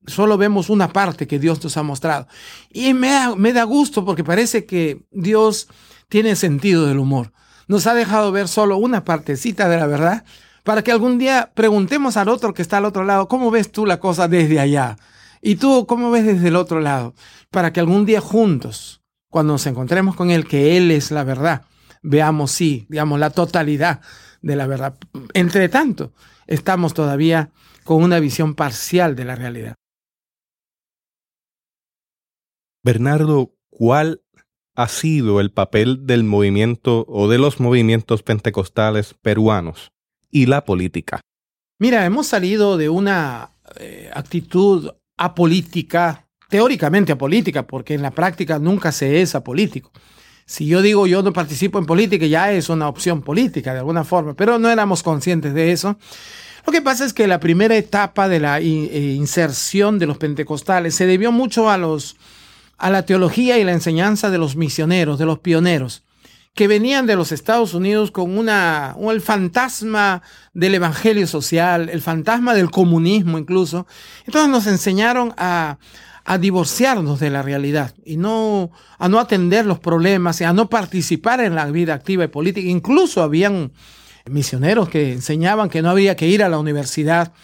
Solo vemos una parte que Dios nos ha mostrado. Y me da, me da gusto porque parece que Dios tiene sentido del humor. Nos ha dejado ver solo una partecita de la verdad para que algún día preguntemos al otro que está al otro lado, ¿cómo ves tú la cosa desde allá? Y tú, ¿cómo ves desde el otro lado? Para que algún día juntos, cuando nos encontremos con Él, que Él es la verdad, veamos, sí, digamos, la totalidad de la verdad. Entre tanto, estamos todavía con una visión parcial de la realidad. Bernardo, ¿cuál ha sido el papel del movimiento o de los movimientos pentecostales peruanos y la política? Mira, hemos salido de una eh, actitud apolítica, teóricamente apolítica, porque en la práctica nunca se es apolítico. Si yo digo yo no participo en política, ya es una opción política de alguna forma, pero no éramos conscientes de eso. Lo que pasa es que la primera etapa de la eh, inserción de los pentecostales se debió mucho a, los, a la teología y la enseñanza de los misioneros, de los pioneros, que venían de los Estados Unidos con una, el fantasma del evangelio social, el fantasma del comunismo incluso. Entonces nos enseñaron a, a divorciarnos de la realidad y no a no atender los problemas y a no participar en la vida activa y política. Incluso habían misioneros que enseñaban que no había que ir a la universidad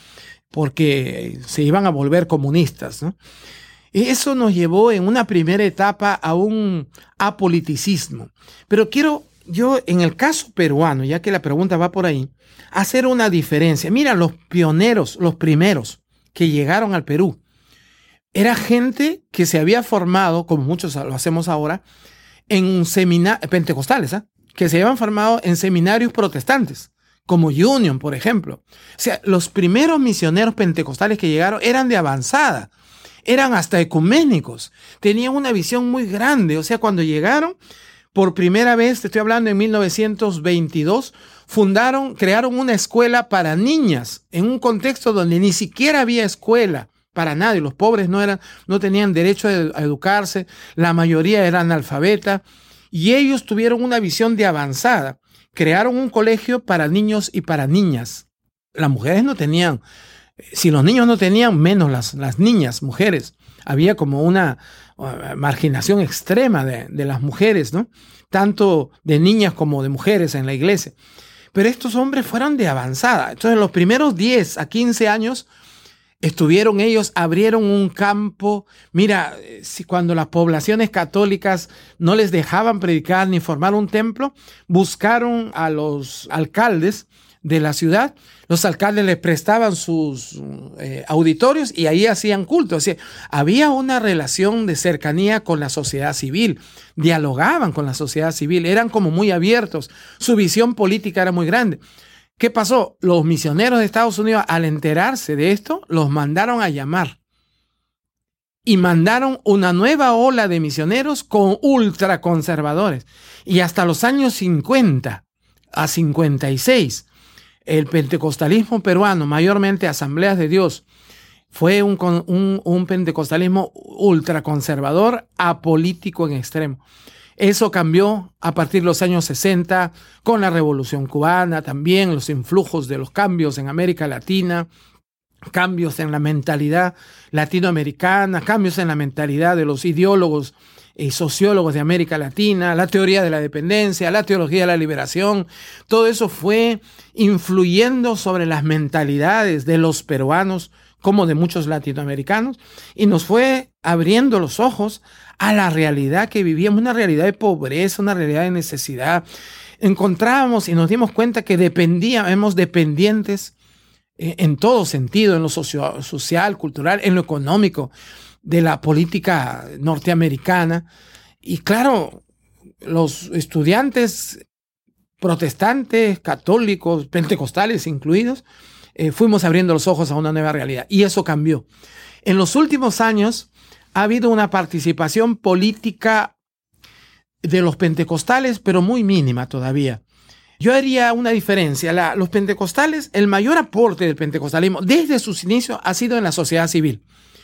porque se iban a volver comunistas. Y eso nos llevó en una primera etapa a un apoliticismo. Pero quiero yo, en el caso peruano, ya que la pregunta va por ahí, hacer una diferencia. Mira, los pioneros, los primeros que llegaron al Perú, era gente que se había formado, como muchos lo hacemos ahora, en seminarios pentecostales, ¿eh? que se habían formado en seminarios protestantes, como Union, por ejemplo. O sea, los primeros misioneros pentecostales que llegaron eran de avanzada, eran hasta ecuménicos, tenían una visión muy grande. O sea, cuando llegaron, por primera vez, te estoy hablando en 1922, fundaron, crearon una escuela para niñas en un contexto donde ni siquiera había escuela para nadie. Los pobres no, eran, no tenían derecho a educarse, la mayoría eran analfabetas y ellos tuvieron una visión de avanzada. Crearon un colegio para niños y para niñas. Las mujeres no tenían, si los niños no tenían, menos las, las niñas, mujeres. Había como una uh, marginación extrema de, de las mujeres, ¿no? Tanto de niñas como de mujeres en la iglesia. Pero estos hombres fueron de avanzada. Entonces, en los primeros 10 a 15 años, estuvieron ellos, abrieron un campo. Mira, si cuando las poblaciones católicas no les dejaban predicar ni formar un templo, buscaron a los alcaldes de la ciudad. Los alcaldes les prestaban sus eh, auditorios y ahí hacían culto. Había una relación de cercanía con la sociedad civil. Dialogaban con la sociedad civil, eran como muy abiertos. Su visión política era muy grande. ¿Qué pasó? Los misioneros de Estados Unidos, al enterarse de esto, los mandaron a llamar. Y mandaron una nueva ola de misioneros con ultraconservadores. Y hasta los años 50 a 56, el pentecostalismo peruano, mayormente asambleas de Dios, fue un, un, pentecostalismo ultraconservador, apolítico en extremo. Eso cambió a partir de los años 60 con la Revolución cubana, también los influjos de los cambios en América Latina, cambios en la mentalidad latinoamericana, cambios en la mentalidad de los ideólogos y sociólogos de América Latina, la teoría de la dependencia, la teología de la liberación, todo eso fue influyendo sobre las mentalidades de los peruanos como de muchos latinoamericanos y nos fue abriendo los ojos a la realidad que vivíamos, una realidad de pobreza, una realidad de necesidad. Encontrábamos y nos dimos cuenta que dependíamos dependientes eh, en todo sentido, en lo social, cultural, en lo económico, de la política norteamericana. Y claro, los estudiantes protestantes, católicos, pentecostales incluidos, eh, fuimos abriendo los ojos a una nueva realidad. Y eso cambió. En los últimos años, ha habido una participación política de los pentecostales, pero muy mínima todavía. Yo haría una diferencia. los pentecostales, el mayor aporte del pentecostalismo desde sus inicios ha sido en la sociedad civil.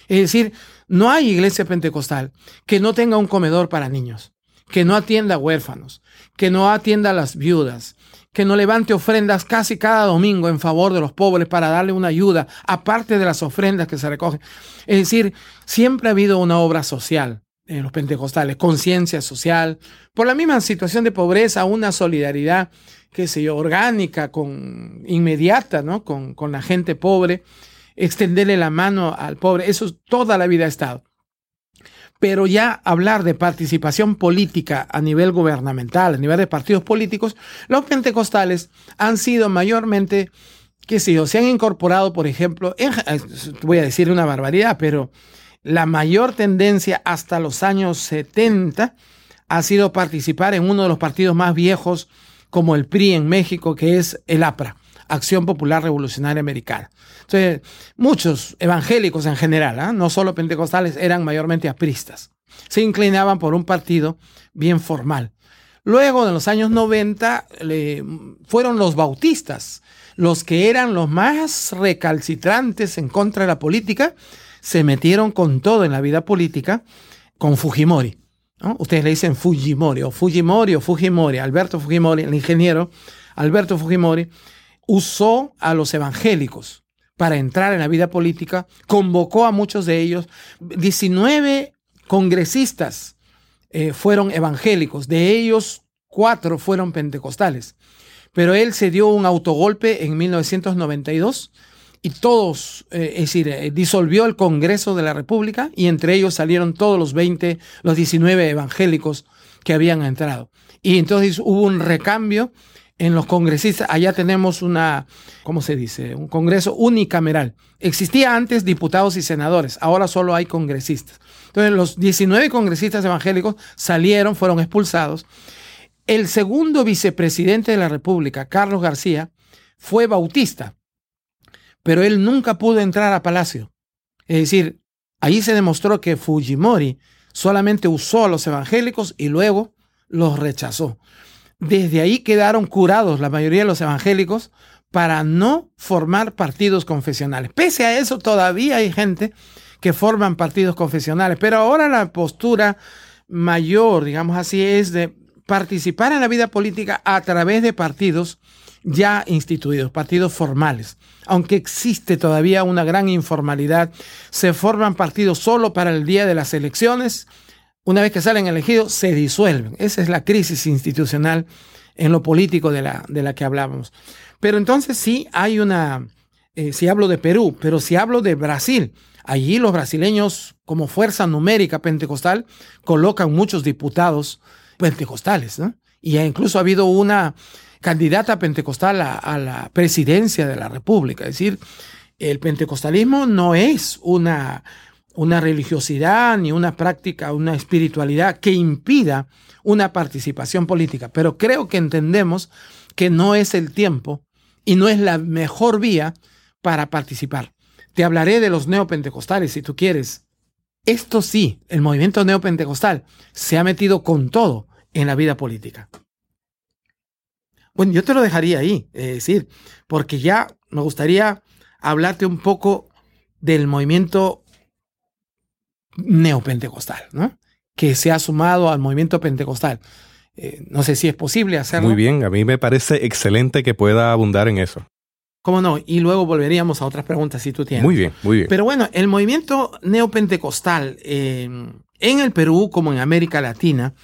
Es decir, no hay iglesia pentecostal que no tenga un comedor para niños, que no atienda a huérfanos, que no atienda a las viudas, que no levante ofrendas casi cada domingo en favor de los pobres para darle una ayuda, aparte de las ofrendas que se recogen. Es decir, siempre ha habido una obra social en los pentecostales, conciencia social, por la misma situación de pobreza, una solidaridad, qué sé yo, orgánica, con, inmediata, ¿no? Con, con la gente pobre, extenderle la mano al pobre, eso toda la vida ha estado. Pero ya hablar de participación política a nivel gubernamental, a nivel de partidos políticos, los pentecostales han sido mayormente, qué sé yo, se han incorporado, por ejemplo, voy a decir una barbaridad, pero la mayor tendencia hasta los años 70 ha sido participar en uno de los partidos más viejos como el PRI en México, que es el APRA, Acción Popular Revolucionaria Americana. Entonces, muchos evangélicos en general, ¿ah? no solo pentecostales, eran mayormente apristas. Se inclinaban por un partido bien formal. Luego, en los años 90, fueron los bautistas los que eran los más recalcitrantes en contra de la política, se metieron con todo en la vida política con Fujimori. Ustedes le dicen Fujimori o Fujimori o Fujimori, Alberto Fujimori, el ingeniero Alberto Fujimori, usó a los evangélicos para entrar en la vida política, convocó a muchos de ellos, 19 congresistas eh, fueron evangélicos, de ellos cuatro fueron pentecostales, pero él se dio un autogolpe en 1992 y todos, eh, es decir, eh, disolvió el Congreso de la República y entre ellos salieron todos los 20, los 19 evangélicos que habían entrado. Y entonces hubo un recambio en los congresistas. Allá tenemos una, ¿cómo se dice? Un Congreso unicameral. Existía antes diputados y senadores, ahora solo hay congresistas. Entonces los 19 congresistas evangélicos salieron, fueron expulsados. El segundo vicepresidente de la República, Carlos García, fue bautista pero él nunca pudo entrar a Palacio. Es decir, ahí se demostró que Fujimori solamente usó a los evangélicos y luego los rechazó. Desde ahí quedaron curados la mayoría de los evangélicos para no formar partidos confesionales. Pese a eso, todavía hay gente que forman partidos confesionales, pero ahora la postura mayor, digamos así, es de participar en la vida política a través de partidos ya instituidos, partidos formales. Aunque existe todavía una gran informalidad, se forman partidos solo para el día de las elecciones. Una vez que salen elegidos, se disuelven. Esa es la crisis institucional en lo político de la, de la que hablábamos. Pero entonces sí hay una, eh, si hablo de Perú, pero si hablo de Brasil, allí los brasileños como fuerza numérica pentecostal colocan muchos diputados pentecostales, ¿no? Y incluso ha habido una candidata pentecostal a, la presidencia de la República. Es decir, el pentecostalismo no es una, una religiosidad ni una práctica, una espiritualidad que impida una participación política, pero creo que entendemos que no es el tiempo y no es la mejor vía para participar. Te hablaré de los neopentecostales si tú quieres. Esto sí, el movimiento neopentecostal se ha metido con todo en la vida política. Bueno, yo te lo dejaría ahí, decir, porque ya me gustaría hablarte un poco del movimiento neopentecostal, ¿no? Que se ha sumado al movimiento pentecostal. Eh, no sé si es posible hacerlo. Muy bien, a mí me parece excelente que pueda abundar en eso. ¿Cómo no? Y luego volveríamos a otras preguntas si tú tienes. Muy bien, muy bien. Pero bueno, el movimiento neopentecostal eh, en el Perú como en América Latina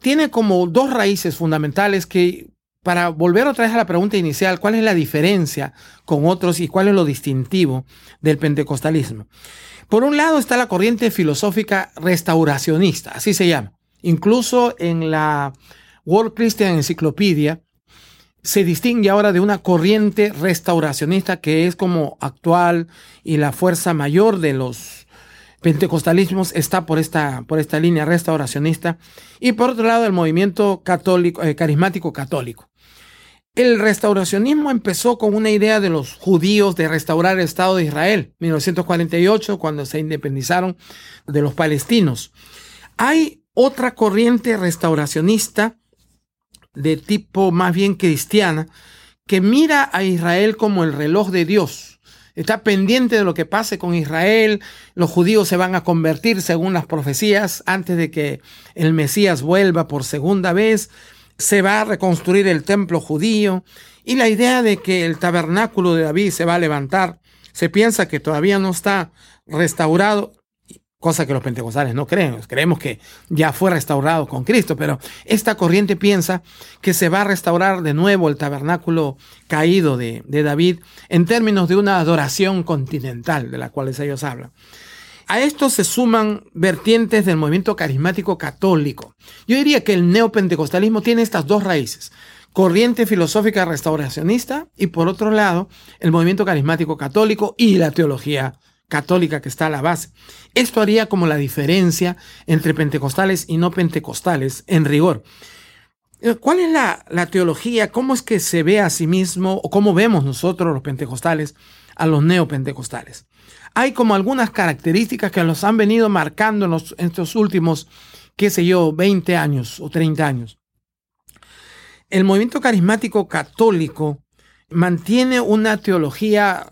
tiene como dos raíces fundamentales que para volver otra vez a la pregunta inicial, ¿cuál es la diferencia con otros y cuál es lo distintivo del pentecostalismo? Por un lado está la corriente filosófica restauracionista, así se llama. Incluso en la World Christian Encyclopedia se distingue ahora de una corriente restauracionista que es como actual y la fuerza mayor de los pentecostalismos está por esta, por esta línea restauracionista. Y por otro lado, el movimiento católico, eh, carismático católico. El restauracionismo empezó con una idea de los judíos de restaurar el Estado de Israel, 1948, cuando se independizaron de los palestinos. Hay otra corriente restauracionista de tipo más bien cristiana que mira a Israel como el reloj de Dios. Está pendiente de lo que pase con Israel. Los judíos se van a convertir según las profecías antes de que el Mesías vuelva por segunda vez se va a reconstruir el templo judío y la idea de que el tabernáculo de David se va a levantar. Se piensa que todavía no está restaurado cosa que los pentecostales no creen. Creemos que ya fue restaurado con Cristo, pero esta corriente piensa que se va a restaurar de nuevo el tabernáculo caído de, David en términos de una adoración continental de la cual ellos hablan. A esto se suman vertientes del movimiento carismático católico. Yo diría que el neopentecostalismo tiene estas dos raíces corriente filosófica restauracionista y por otro lado el movimiento carismático católico y la teología católica que está a la base. Esto haría como la diferencia entre pentecostales y no pentecostales en rigor. Eh, ¿Cuál es la, teología? ¿Cómo es que se ve a sí mismo o cómo vemos nosotros los pentecostales a los neopentecostales? Hay como algunas características que nos han venido marcando en estos últimos, qué sé yo, 20 años o 30 años. El movimiento carismático católico mantiene una teología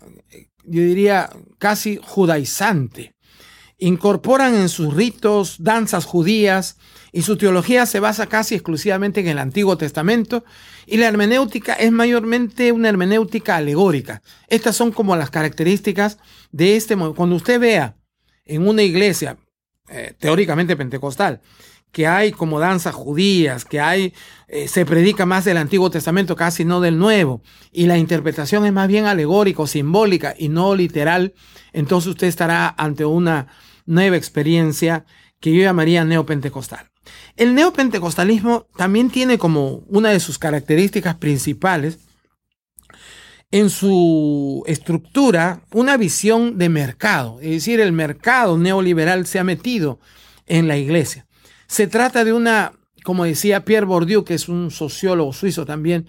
yo diría, casi judaizante. Incorporan en sus ritos danzas judías y su teología se basa casi exclusivamente en el Antiguo Testamento y la hermenéutica es mayormente una hermenéutica alegórica. Estas son como las características de este. Cuando usted vea en una iglesia eh, teóricamente pentecostal que hay como danzas judías, que hay, eh, se predica más del Antiguo Testamento, casi no del Nuevo, y la interpretación es más bien alegórica o simbólica y no literal, entonces usted estará ante una nueva experiencia que yo llamaría neopentecostal. El neopentecostalismo también tiene como una de sus características principales en su estructura una visión de mercado, es decir, el mercado neoliberal se ha metido en la iglesia. Se trata de una, como decía Pierre Bourdieu, que es un sociólogo suizo también,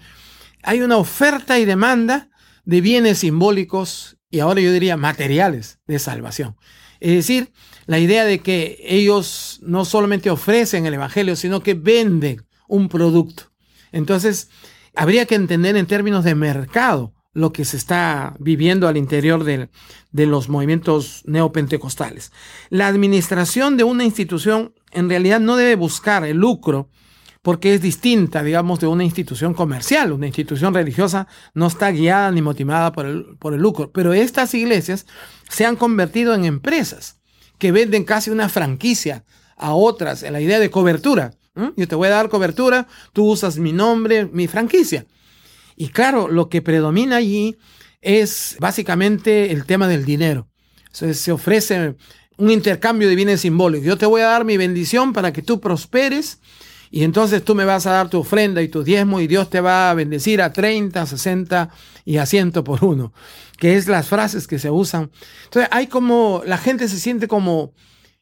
hay una oferta y demanda de bienes simbólicos y ahora yo diría materiales de salvación. Es decir, la idea de que ellos no solamente ofrecen el Evangelio, sino que venden un producto. Entonces, habría que entender en términos de mercado lo que se está viviendo al interior de, de los movimientos neopentecostales. La administración de una institución en realidad no debe buscar el lucro porque es distinta, digamos, de una institución comercial. Una institución religiosa no está guiada ni motivada por el, por el lucro. Pero estas iglesias se han convertido en empresas que venden casi una franquicia a otras en la idea de cobertura. Yo te voy a dar cobertura, tú usas mi nombre, mi franquicia. Y claro, lo que predomina allí es básicamente el tema del dinero. se ofrece un intercambio de bienes simbólicos. Yo te voy a dar mi bendición para que tú prosperes y entonces tú me vas a dar tu ofrenda y tu diezmo y Dios te va a bendecir a 30, 60 y a 100 por uno, que es las frases que se usan. Entonces hay como, la gente se siente como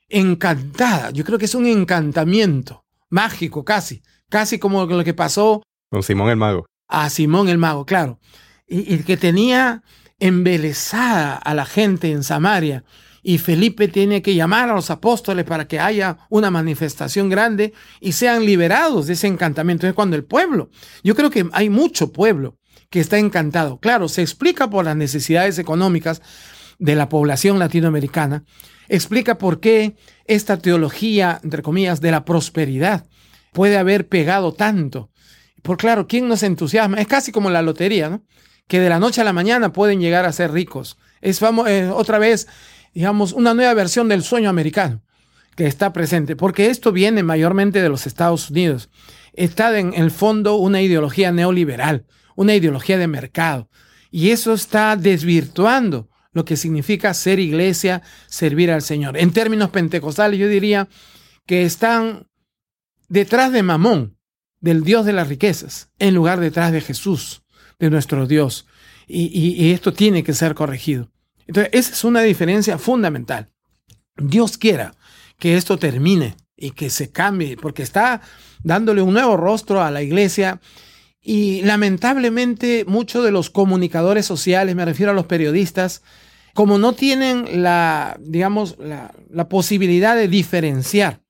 encantada. Yo creo que es un encantamiento mágico casi, casi como lo que pasó con Simón el Mago. A Simón el Mago, claro. Y, y que tenía embelesada a la gente en Samaria y Felipe tiene que llamar a los apóstoles para que haya una manifestación grande y sean liberados de ese encantamiento. Es cuando el pueblo, yo creo que hay mucho pueblo que está encantado. Claro, se explica por las necesidades económicas de la población latinoamericana, explica por qué esta teología, entre comillas, de la prosperidad puede haber pegado tanto. Por claro, ¿quién nos entusiasma? Es casi como la lotería, ¿no? Que de la noche a la mañana pueden llegar a ser ricos. Es eh, otra vez digamos, una nueva versión del sueño americano que está presente, porque esto viene mayormente de los Estados Unidos. Está en el fondo una ideología neoliberal, una ideología de mercado, y eso está desvirtuando lo que significa ser iglesia, servir al Señor. En términos pentecostales, yo diría que están detrás de Mamón, del Dios de las riquezas, en lugar detrás de Jesús, de nuestro Dios. y esto tiene que ser corregido. Entonces, esa es una diferencia fundamental. Dios quiera que esto termine y que se cambie, porque está dándole un nuevo rostro a la iglesia. Y lamentablemente muchos de los comunicadores sociales, me refiero a los periodistas, como no tienen la, digamos, la, la posibilidad de diferenciar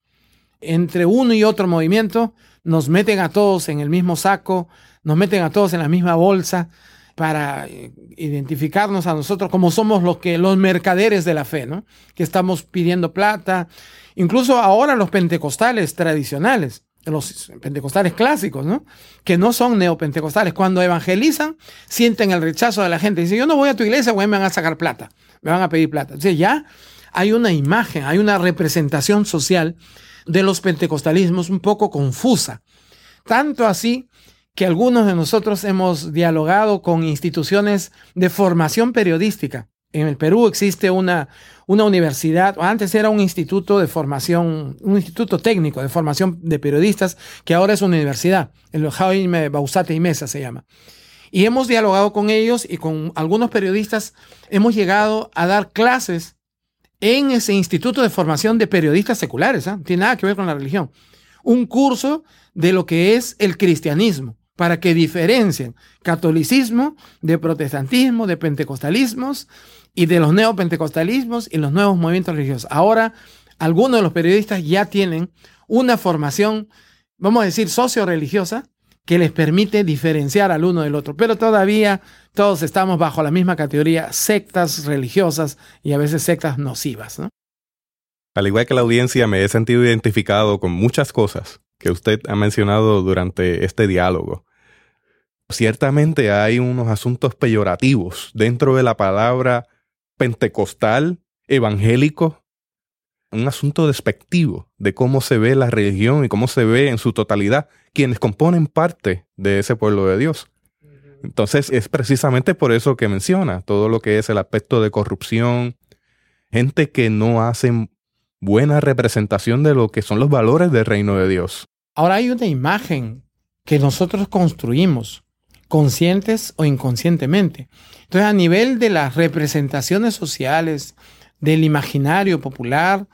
entre uno y otro movimiento, nos meten a todos en el mismo saco, nos meten a todos en la misma bolsa, para eh, identificarnos a nosotros como somos los que los mercaderes de la fe, ¿no? Que estamos pidiendo plata, incluso ahora los pentecostales tradicionales, los pentecostales clásicos, ¿no? Que no son neopentecostales. Cuando evangelizan, sienten el rechazo de la gente. Dicen, yo no voy a tu iglesia, güey, me van a sacar plata, me van a pedir plata. Entonces ya hay una imagen, hay una representación social de los pentecostalismos un poco confusa. Tanto así que algunos de nosotros hemos dialogado con instituciones de formación periodística. En el Perú existe una, una universidad, antes era un instituto de formación, un instituto técnico de formación de periodistas, que ahora es una universidad, el Jaime Bausate y Mesa se llama. Y hemos dialogado con ellos y con algunos periodistas hemos llegado a dar clases en ese instituto de formación de periodistas seculares, ¿ah? no tiene nada que ver con la religión. Un curso de lo que es el cristianismo, para que diferencien catolicismo de protestantismo, de pentecostalismos y de los neopentecostalismos y los nuevos movimientos religiosos. Ahora, algunos de los periodistas ya tienen una formación, vamos a decir, socio-religiosa, que les permite diferenciar al uno del otro. Pero todavía todos estamos bajo la misma categoría, sectas religiosas y a veces sectas nocivas. ¿no? Al igual que la audiencia, me he sentido identificado con muchas cosas que usted ha mencionado durante este diálogo. Ciertamente hay unos asuntos peyorativos dentro de la palabra pentecostal, evangélico, un asunto despectivo de cómo se ve la religión y cómo se ve en su totalidad quienes componen parte de ese pueblo de Dios. Entonces es precisamente por eso que menciona todo lo que es el aspecto de corrupción, gente que no hacen buena representación de lo que son los valores del reino de Dios. Ahora hay una imagen que nosotros construimos, conscientes o inconscientemente. Entonces a nivel de las representaciones sociales, del imaginario popular,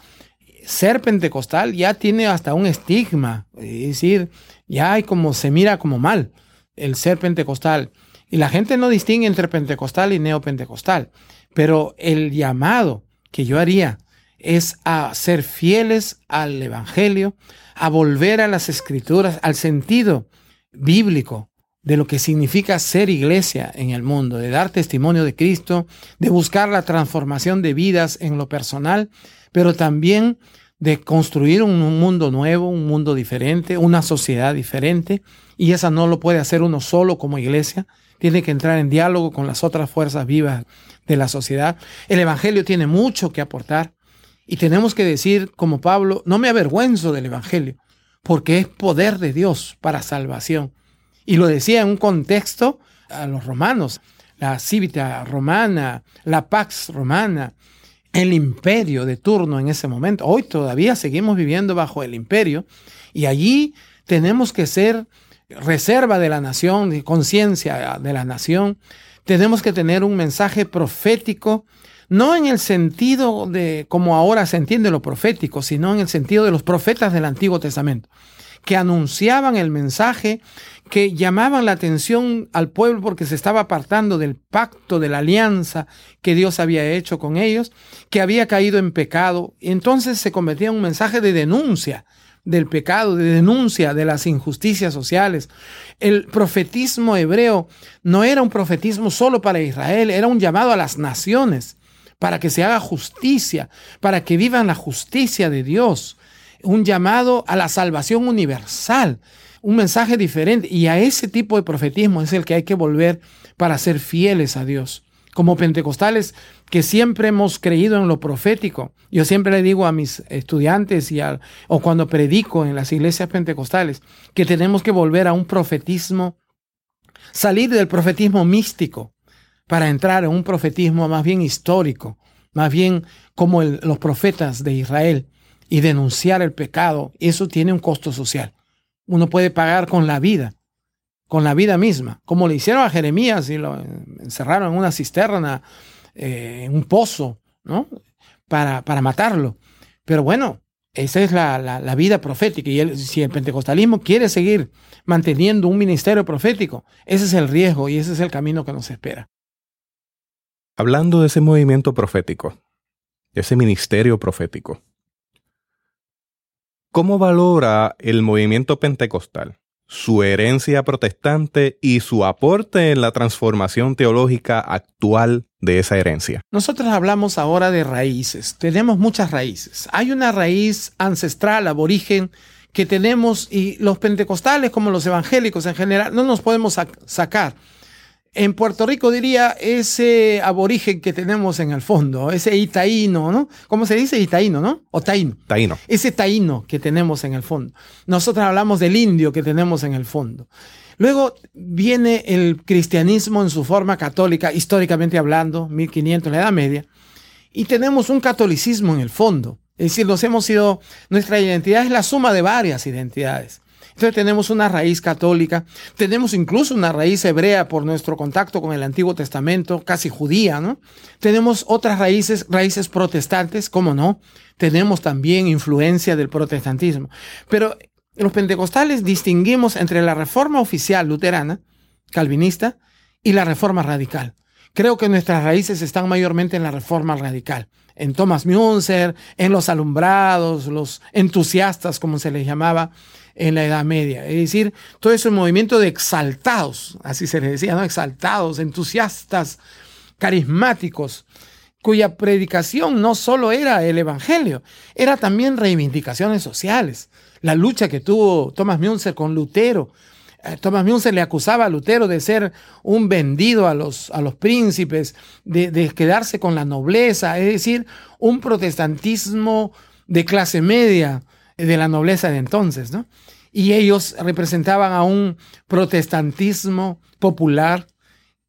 ser pentecostal ya tiene hasta un estigma, es decir, ya hay como se mira como mal el ser pentecostal. Y la gente no distingue entre pentecostal y neopentecostal, pero el llamado que yo haría es a ser fieles al Evangelio, a volver a las escrituras, al sentido bíblico de lo que significa ser iglesia en el mundo, de dar testimonio de Cristo, de buscar la transformación de vidas en lo personal, pero también de construir un mundo nuevo, un mundo diferente, una sociedad diferente, y esa no lo puede hacer uno solo como iglesia, tiene que entrar en diálogo con las otras fuerzas vivas de la sociedad. El Evangelio tiene mucho que aportar y tenemos que decir, como Pablo, no me avergüenzo del Evangelio, porque es poder de Dios para salvación y lo decía en un contexto a los romanos, la cívita romana, la pax romana, el imperio de turno en ese momento. Hoy todavía seguimos viviendo bajo el imperio y allí tenemos que ser reserva de la nación, conciencia de la nación. Tenemos que tener un mensaje profético, no en el sentido de como ahora se entiende lo profético, sino en el sentido de los profetas del Antiguo Testamento que anunciaban el mensaje, que llamaban la atención al pueblo porque se estaba apartando del pacto, de la alianza que Dios había hecho con ellos, que había caído en pecado. entonces se convertía en un mensaje de denuncia del pecado, de denuncia de las injusticias sociales. El profetismo hebreo no era un profetismo solo para Israel, era un llamado a las naciones para que se haga justicia, para que vivan la justicia de Dios un llamado a la salvación universal, un mensaje diferente. Y a ese tipo de profetismo es el que hay que volver para ser fieles a Dios. Como pentecostales que siempre hemos creído en lo profético. Yo siempre le digo a mis estudiantes y o cuando predico en las iglesias pentecostales que tenemos que volver a un profetismo, salir del profetismo místico para entrar en un profetismo más bien histórico, más bien como los profetas de Israel, y denunciar el pecado, eso tiene un costo social. Uno puede pagar con la vida, con la vida misma, como le hicieron a Jeremías y lo encerraron en una cisterna, eh, en un pozo, ¿no? Para, para matarlo. Pero bueno, esa es la, la, vida profética. Y si el pentecostalismo quiere seguir manteniendo un ministerio profético, ese es el riesgo y ese es el camino que nos espera. Hablando de ese movimiento profético, ese ministerio profético, ¿Cómo valora el movimiento pentecostal su herencia protestante y su aporte en la transformación teológica actual de esa herencia? Nosotros hablamos ahora de raíces. Tenemos muchas raíces. Hay una raíz ancestral, aborigen, que tenemos y los pentecostales como los evangélicos en general no nos podemos sacar. En Puerto Rico diría ese aborigen que tenemos en el fondo, ese itaíno, ¿no? ¿Cómo se dice? Itaíno, ¿no? O taíno. Taíno. Ese taíno que tenemos en el fondo. Nosotros hablamos del indio que tenemos en el fondo. Luego viene el cristianismo en su forma católica, históricamente hablando, 1500, la Edad Media, y tenemos un catolicismo en el fondo. Es decir, nos hemos sido, nuestra identidad es la suma de varias identidades. Entonces tenemos una raíz católica, tenemos incluso una raíz hebrea por nuestro contacto con el Antiguo Testamento, casi judía, ¿no? Tenemos otras raíces, raíces protestantes, ¿cómo no? Tenemos también influencia del protestantismo. Pero los pentecostales distinguimos entre la reforma oficial luterana, calvinista, y la reforma radical. Creo que nuestras raíces están mayormente en la reforma radical en Thomas Münzer, en los alumbrados, los entusiastas, como se les llamaba en la Edad Media. Es decir, todo ese movimiento de exaltados, así se les decía, ¿no? Exaltados, entusiastas, carismáticos, cuya predicación no solo era el Evangelio, era también reivindicaciones sociales. La lucha que tuvo Thomas Münzer con Lutero, eh, Thomas Münzer le acusaba a Lutero de ser un vendido a los, a los príncipes, de, quedarse con la nobleza, es decir, un protestantismo de clase media de la nobleza de entonces, ¿no? Y ellos representaban a un protestantismo popular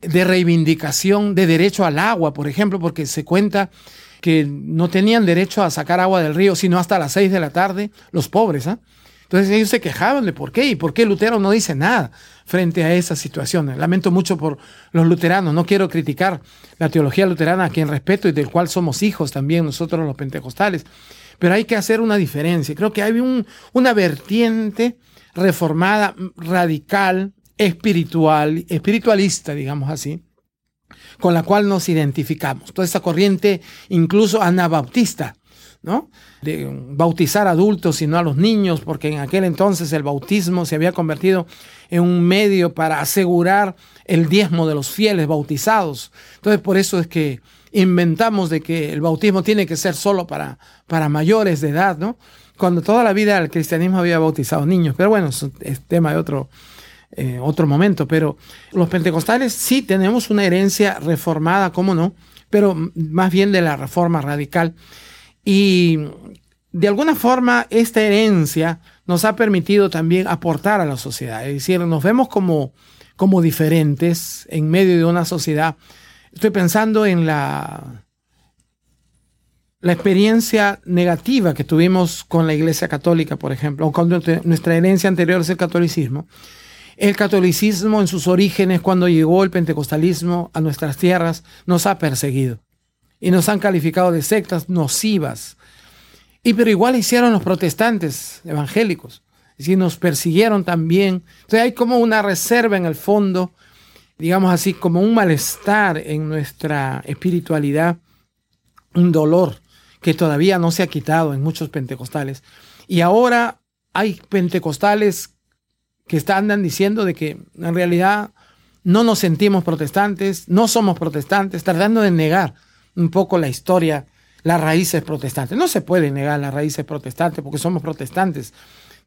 de reivindicación de derecho al agua, por ejemplo, porque se cuenta que no tenían derecho a sacar agua del río sino hasta las seis de la tarde, los pobres, ¿ah? Entonces ellos se quejaban de por qué y por qué Lutero no dice nada frente a esas situaciones. Lamento mucho por los luteranos, no quiero criticar la teología luterana a quien respeto y del cual somos hijos también nosotros los pentecostales, pero hay que hacer una diferencia. Creo que hay una vertiente reformada, radical, espiritual, espiritualista, digamos así, con la cual nos identificamos. Toda esa corriente, incluso anabautista, ¿no? De bautizar adultos y no a los niños, porque en aquel entonces el bautismo se había convertido en un medio para asegurar el diezmo de los fieles bautizados. Entonces, por eso es que inventamos de que el bautismo tiene que ser solo para, para mayores de edad, ¿no? Cuando toda la vida el cristianismo había bautizado niños. Pero bueno, es tema de otro, eh, otro momento. Pero los pentecostales sí tenemos una herencia reformada, ¿cómo no? Pero más bien de la reforma radical. Y de alguna forma esta herencia nos ha permitido también aportar a la sociedad. Es decir, nos vemos como, como diferentes en medio de una sociedad. Estoy pensando en la, la experiencia negativa que tuvimos con la Iglesia Católica, por ejemplo, o con nuestra herencia anterior es el catolicismo. El catolicismo en sus orígenes, cuando llegó el pentecostalismo a nuestras tierras, nos ha perseguido y nos han calificado de sectas nocivas. Y pero igual hicieron los protestantes evangélicos, y nos persiguieron también. Entonces hay como una reserva en el fondo, digamos así, como un malestar en nuestra espiritualidad, un dolor que todavía no se ha quitado en muchos pentecostales. Y ahora hay pentecostales que andan diciendo de que en realidad no nos sentimos protestantes, no somos protestantes, tratando de negar un poco la historia, las raíces protestantes. No se puede negar las raíces protestantes porque somos protestantes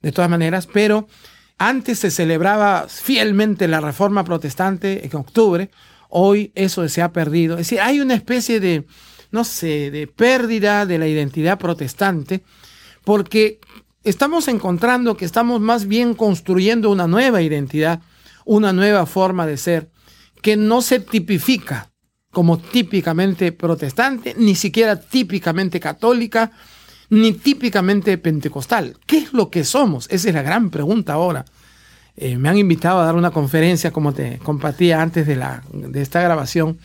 de todas maneras, pero antes se celebraba fielmente la reforma protestante en octubre, hoy eso se ha perdido. Es decir, hay una especie de, no sé, de pérdida de la identidad protestante porque estamos encontrando que estamos más bien construyendo una nueva identidad, una nueva forma de ser que no se tipifica como típicamente protestante, ni siquiera típicamente católica, ni típicamente pentecostal. ¿Qué es lo que somos? Esa es la gran pregunta ahora. Eh, me han invitado a dar una conferencia, como te compartía antes de, la, de esta grabación,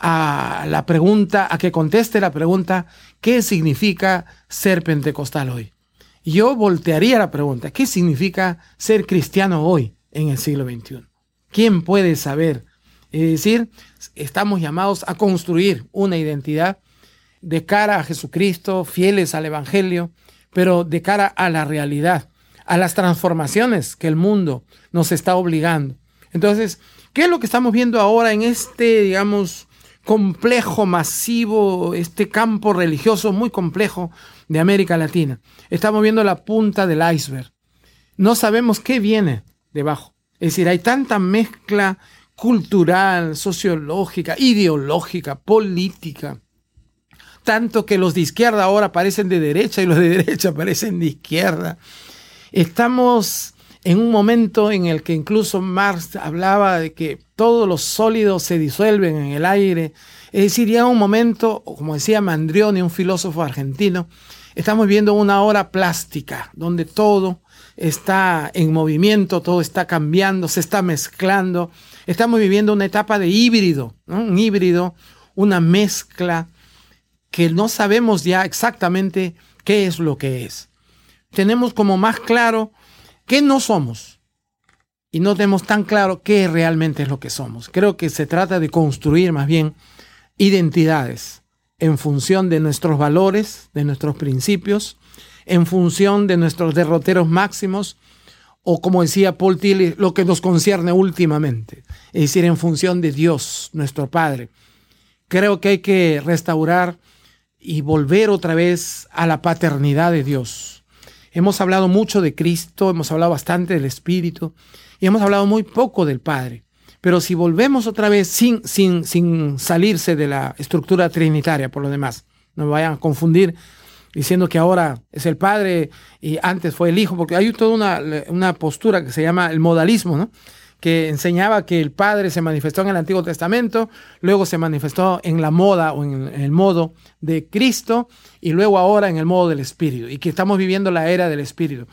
a la pregunta, a que conteste la pregunta, ¿qué significa ser pentecostal hoy? Yo voltearía la pregunta, ¿qué significa ser cristiano hoy en el siglo XXI? ¿Quién puede saber es decir, estamos llamados a construir una identidad de cara a Jesucristo, fieles al Evangelio, pero de cara a la realidad, a las transformaciones que el mundo nos está obligando. Entonces, ¿qué es lo que estamos viendo ahora en este, digamos, complejo, masivo, este campo religioso muy complejo de América Latina? Estamos viendo la punta del iceberg. no sabemos qué viene debajo. Es decir, hay tanta mezcla cultural, sociológica, ideológica, política, tanto que los de izquierda ahora parecen de derecha y los de derecha parecen de izquierda. Estamos en un momento en el que incluso Marx hablaba de que todos los sólidos se disuelven en el aire. Es decir, ya un momento, como decía Mandrioni, un filósofo argentino, estamos viendo una hora plástica, donde todo está en movimiento, todo está cambiando, se está mezclando. Estamos viviendo una etapa de híbrido, un híbrido, una mezcla que no sabemos ya exactamente qué es lo que es. Tenemos como más claro qué no somos y no tenemos tan claro qué realmente es lo que somos. Creo que se trata de construir más bien identidades en función de nuestros valores, de nuestros principios, en función de nuestros derroteros máximos, o como decía Paul Tilly, lo que nos concierne últimamente, es decir, en función de Dios, nuestro Padre. Creo que hay que restaurar y volver otra vez a la paternidad de Dios. Hemos hablado mucho de Cristo, hemos hablado bastante del Espíritu y hemos hablado muy poco del Padre. Pero si volvemos otra vez sin, sin, sin salirse de la estructura trinitaria, por lo demás, no me vayan a confundir diciendo que ahora es el Padre y antes fue el Hijo, porque hay toda una, una postura que se llama el modalismo, ¿no? Que enseñaba que el Padre se manifestó en el Antiguo Testamento, luego se manifestó en la moda o en el modo de Cristo y luego ahora en el modo del Espíritu y que estamos viviendo la era del Espíritu.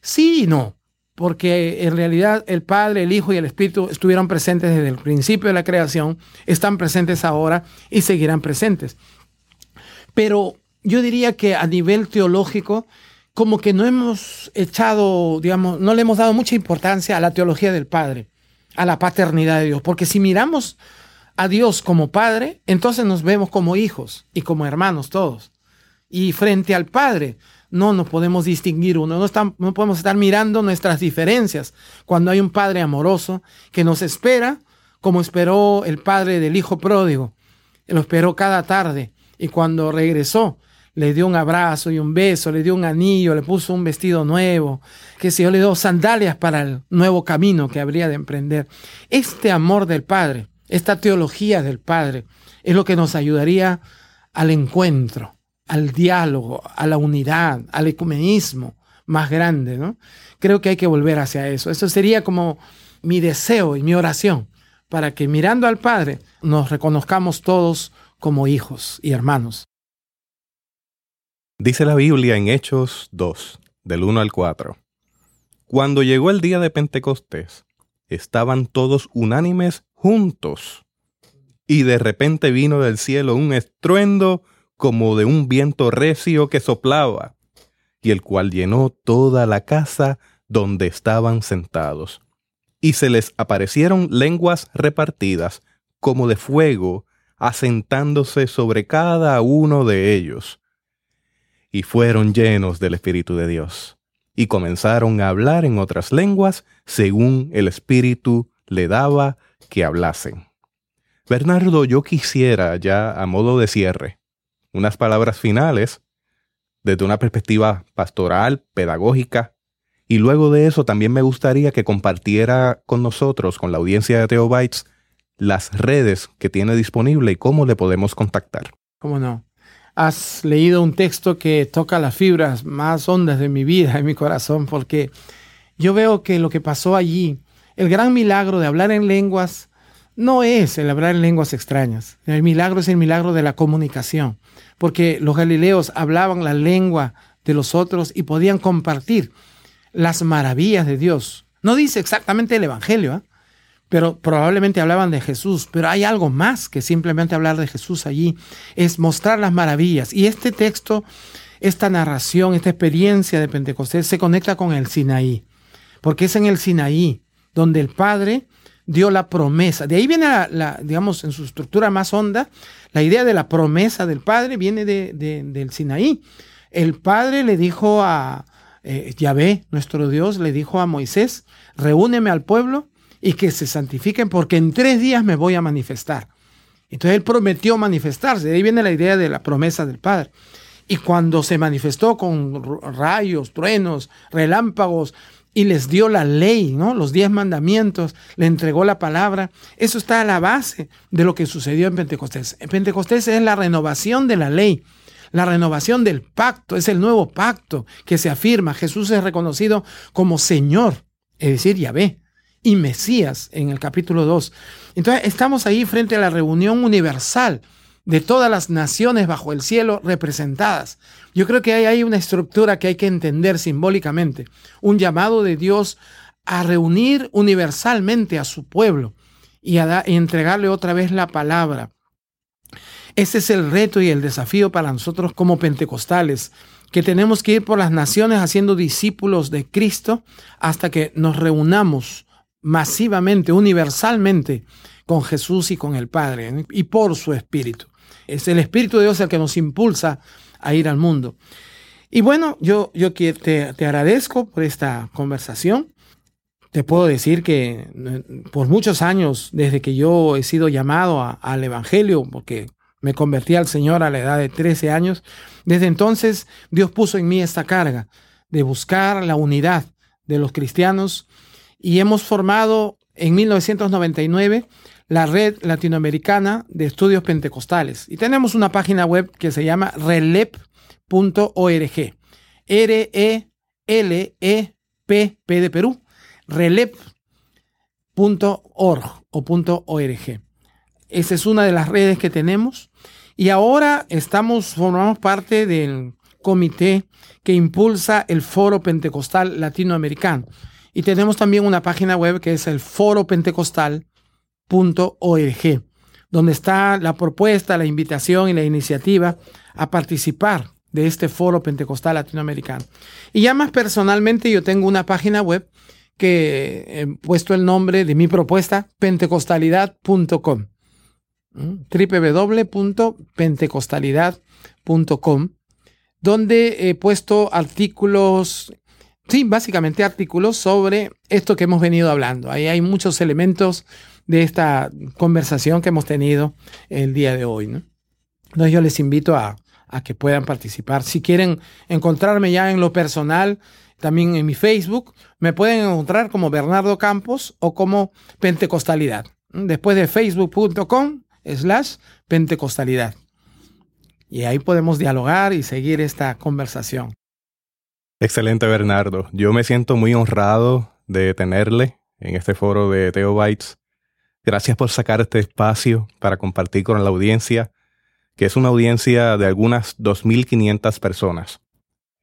Sí y no, porque en realidad el Padre, el Hijo y el Espíritu estuvieron presentes desde el principio de la creación, están presentes ahora y seguirán presentes. Pero yo diría que a nivel teológico, como que no hemos echado, digamos, no le hemos dado mucha importancia a la teología del Padre a la paternidad de Dios. Porque si miramos a Dios como Padre, entonces nos vemos como hijos y como hermanos todos. Y frente al Padre no nos podemos distinguir uno, no, no podemos estar mirando nuestras diferencias cuando hay un Padre amoroso que nos espera como esperó el Padre del Hijo pródigo. Lo esperó cada tarde y cuando regresó le dio un abrazo y un beso, le dio un anillo, le puso un vestido nuevo, que si yo le dio sandalias para el nuevo camino que habría de emprender. Este amor del Padre, esta teología del Padre, es lo que nos ayudaría al encuentro, al diálogo, a la unidad, al ecumenismo más grande, ¿no? Creo que hay que volver hacia eso. Eso sería como mi deseo y mi oración para que mirando al Padre nos reconozcamos todos como hijos y hermanos. Dice la Biblia en Hechos 2, del 1 al 4. Cuando llegó el día de Pentecostés, estaban todos unánimes juntos. Y de repente vino del cielo un estruendo como de un viento recio que soplaba, y el cual llenó toda la casa donde estaban sentados. Y se les aparecieron lenguas repartidas, como de fuego, asentándose sobre cada uno de ellos y fueron llenos del Espíritu de Dios, y comenzaron a hablar en otras lenguas según el Espíritu le daba que hablasen. Bernardo, yo quisiera ya a modo de cierre unas palabras finales desde una perspectiva pastoral, pedagógica, y luego de eso también me gustaría que compartiera con nosotros, con la audiencia de Teobytes, las redes que tiene disponible y cómo le podemos contactar. ¿Cómo no? Has leído un texto que toca las fibras más hondas de mi vida, de mi corazón, porque yo veo que lo que pasó allí, el gran milagro de hablar en lenguas, no es el hablar en lenguas extrañas. El milagro es el milagro de la comunicación, porque los galileos hablaban la lengua de los otros y podían compartir las maravillas de Dios. No dice exactamente el Evangelio, ¿eh? Pero probablemente hablaban de Jesús, pero hay algo más que simplemente hablar de Jesús allí, es mostrar las maravillas. Y este texto, esta narración, esta experiencia de Pentecostés se conecta con el Sinaí, porque es en el Sinaí donde el Padre dio la promesa. De ahí viene, la, digamos, en su estructura más honda, la idea de la promesa del Padre viene de, del Sinaí. El Padre le dijo a eh, Yahvé, nuestro Dios, le dijo a Moisés, reúneme al pueblo y que se santifiquen porque en tres días me voy a manifestar. Entonces él prometió manifestarse, de ahí viene la idea de la promesa del Padre. Y cuando se manifestó con rayos, truenos, relámpagos y les dio la ley, ¿no? Los diez mandamientos, le entregó la palabra. Eso está a la base de lo que sucedió en Pentecostés. En Pentecostés es la renovación de la ley, la renovación del pacto, es el nuevo pacto que se afirma. Jesús es reconocido como Señor, es decir, Yahvé, y Mesías en el capítulo 2. Entonces estamos ahí frente a la reunión universal de todas las naciones bajo el cielo representadas. Yo creo que hay, hay una estructura que hay que entender simbólicamente, un llamado de Dios a reunir universalmente a su pueblo y a y entregarle otra vez la palabra. Ese es el reto y el desafío para nosotros como pentecostales, que tenemos que ir por las naciones haciendo discípulos de Cristo hasta que nos reunamos masivamente, universalmente, con Jesús y con el Padre y por su Espíritu. Es el Espíritu de Dios el que nos impulsa a ir al mundo. Y bueno, yo, yo te, te agradezco por esta conversación. Te puedo decir que eh, por muchos años, desde que yo he sido llamado al Evangelio, porque me convertí al Señor a la edad de 13 años, desde entonces Dios puso en mí esta carga de buscar la unidad de los cristianos y hemos formado en 1999 la Red Latinoamericana de Estudios Pentecostales. Y tenemos una página web que se llama relep.org. R-E-L-E-P-P de Perú. relep.org o .org. Esa es una de las redes que tenemos. Y ahora estamos, formamos parte del comité que impulsa el Foro Pentecostal Latinoamericano. Y tenemos también una página web que es el Foro Pentecostal .org, donde está la propuesta, la invitación y la iniciativa a participar de este foro pentecostal latinoamericano. Y ya más personalmente yo tengo una página web que he puesto el nombre de mi propuesta, pentecostalidad.com www.pentecostalidad.com donde he puesto artículos, sí, básicamente artículos sobre esto que hemos venido hablando. Ahí hay muchos elementos de esta conversación que hemos tenido el día de hoy. ¿no? Entonces yo les invito a, a que puedan participar. Si quieren encontrarme ya en lo personal, también en mi Facebook, me pueden encontrar como Bernardo Campos o como Pentecostalidad. Después de facebook.com slash Pentecostalidad. Y ahí podemos dialogar y seguir esta conversación. Excelente, Bernardo. Yo me siento muy honrado de tenerle en este foro de Teobytes Gracias por sacar este espacio para compartir con la audiencia, que es una audiencia de algunas 2.500 personas.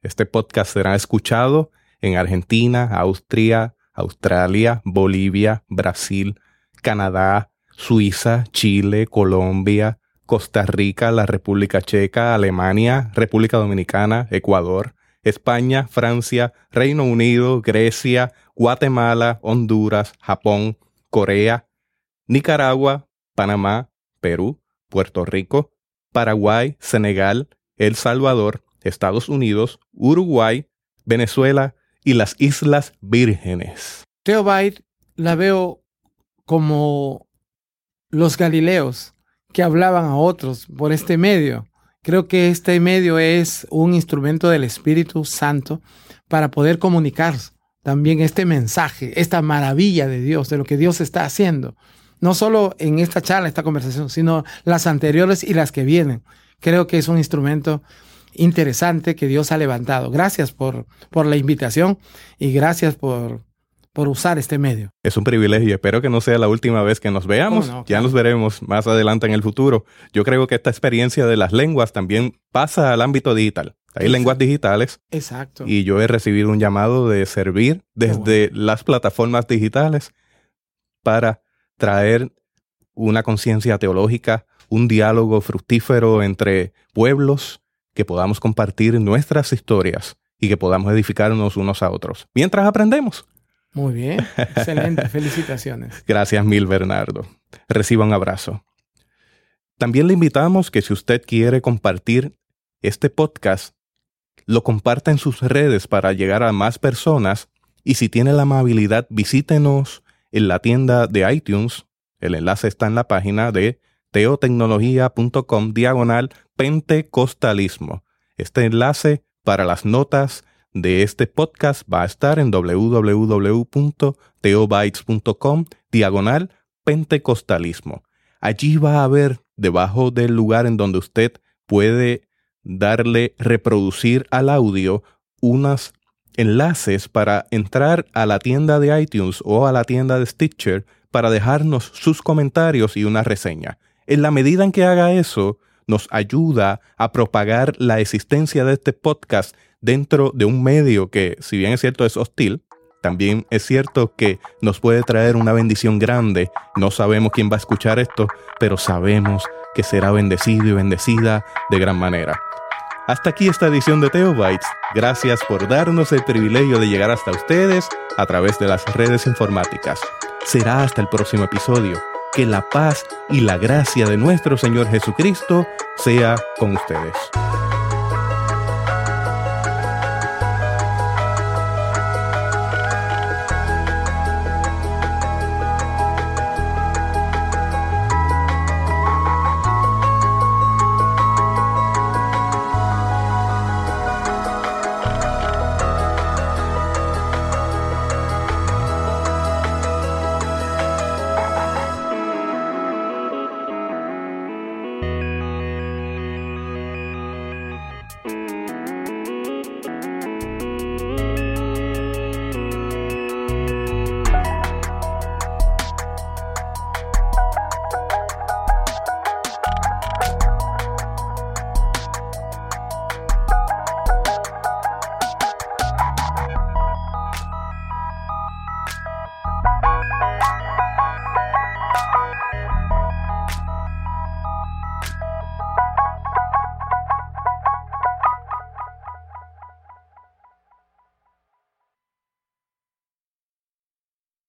Este podcast será escuchado en Argentina, Austria, Australia, Bolivia, Brasil, Canadá, Suiza, Chile, Colombia, Costa Rica, la República Checa, Alemania, República Dominicana, Ecuador, España, Francia, Reino Unido, Grecia, Guatemala, Honduras, Japón, Corea, Nicaragua, Panamá, Perú, Puerto Rico, Paraguay, Senegal, El Salvador, Estados Unidos, Uruguay, Venezuela y las Islas Vírgenes. Teobite la veo como los galileos que hablaban a otros por este medio. Creo que este medio es un instrumento del Espíritu Santo para poder comunicar también este mensaje, esta maravilla de Dios, de lo que Dios está haciendo no solo en esta charla, esta conversación, sino las anteriores y las que vienen. Creo que es un instrumento interesante que Dios ha levantado. Gracias por, por la invitación y gracias por, por usar este medio. Es un privilegio. Espero que no sea la última vez que nos veamos. Ya nos veremos más adelante en el futuro. Yo creo que esta experiencia de las lenguas también pasa al ámbito digital. Hay lenguas digitales. Exacto. Y yo he recibido un llamado de servir desde las plataformas digitales para traer una conciencia teológica, un diálogo fructífero entre pueblos, que podamos compartir nuestras historias y que podamos edificarnos unos a otros, mientras aprendemos. Muy bien, excelente, felicitaciones. Gracias mil, Bernardo. Reciba un abrazo. También le invitamos que si usted quiere compartir este podcast, lo comparta en sus redes para llegar a más personas y si tiene la amabilidad, visítenos en la tienda de iTunes. El enlace está en la página de teotecnología.com diagonal pentecostalismo. Este enlace para las notas de este podcast va a estar en www.teobytes.com diagonal pentecostalismo. Allí va a haber, debajo del lugar en donde usted puede darle reproducir al audio, unos enlaces para entrar a la tienda de iTunes o a la tienda de Stitcher para dejarnos sus comentarios y una reseña. En la medida en que haga eso, nos ayuda a propagar la existencia de este podcast dentro de un medio que, si bien es cierto, es hostil, también es cierto que nos puede traer una bendición grande. No sabemos quién va a escuchar esto, pero sabemos que será bendecido y bendecida de gran manera. Hasta aquí esta edición de Teobytes. Gracias por darnos el privilegio de llegar hasta ustedes a través de las redes informáticas. Será hasta el próximo episodio. Que la paz y la gracia de nuestro Señor Jesucristo sea con ustedes.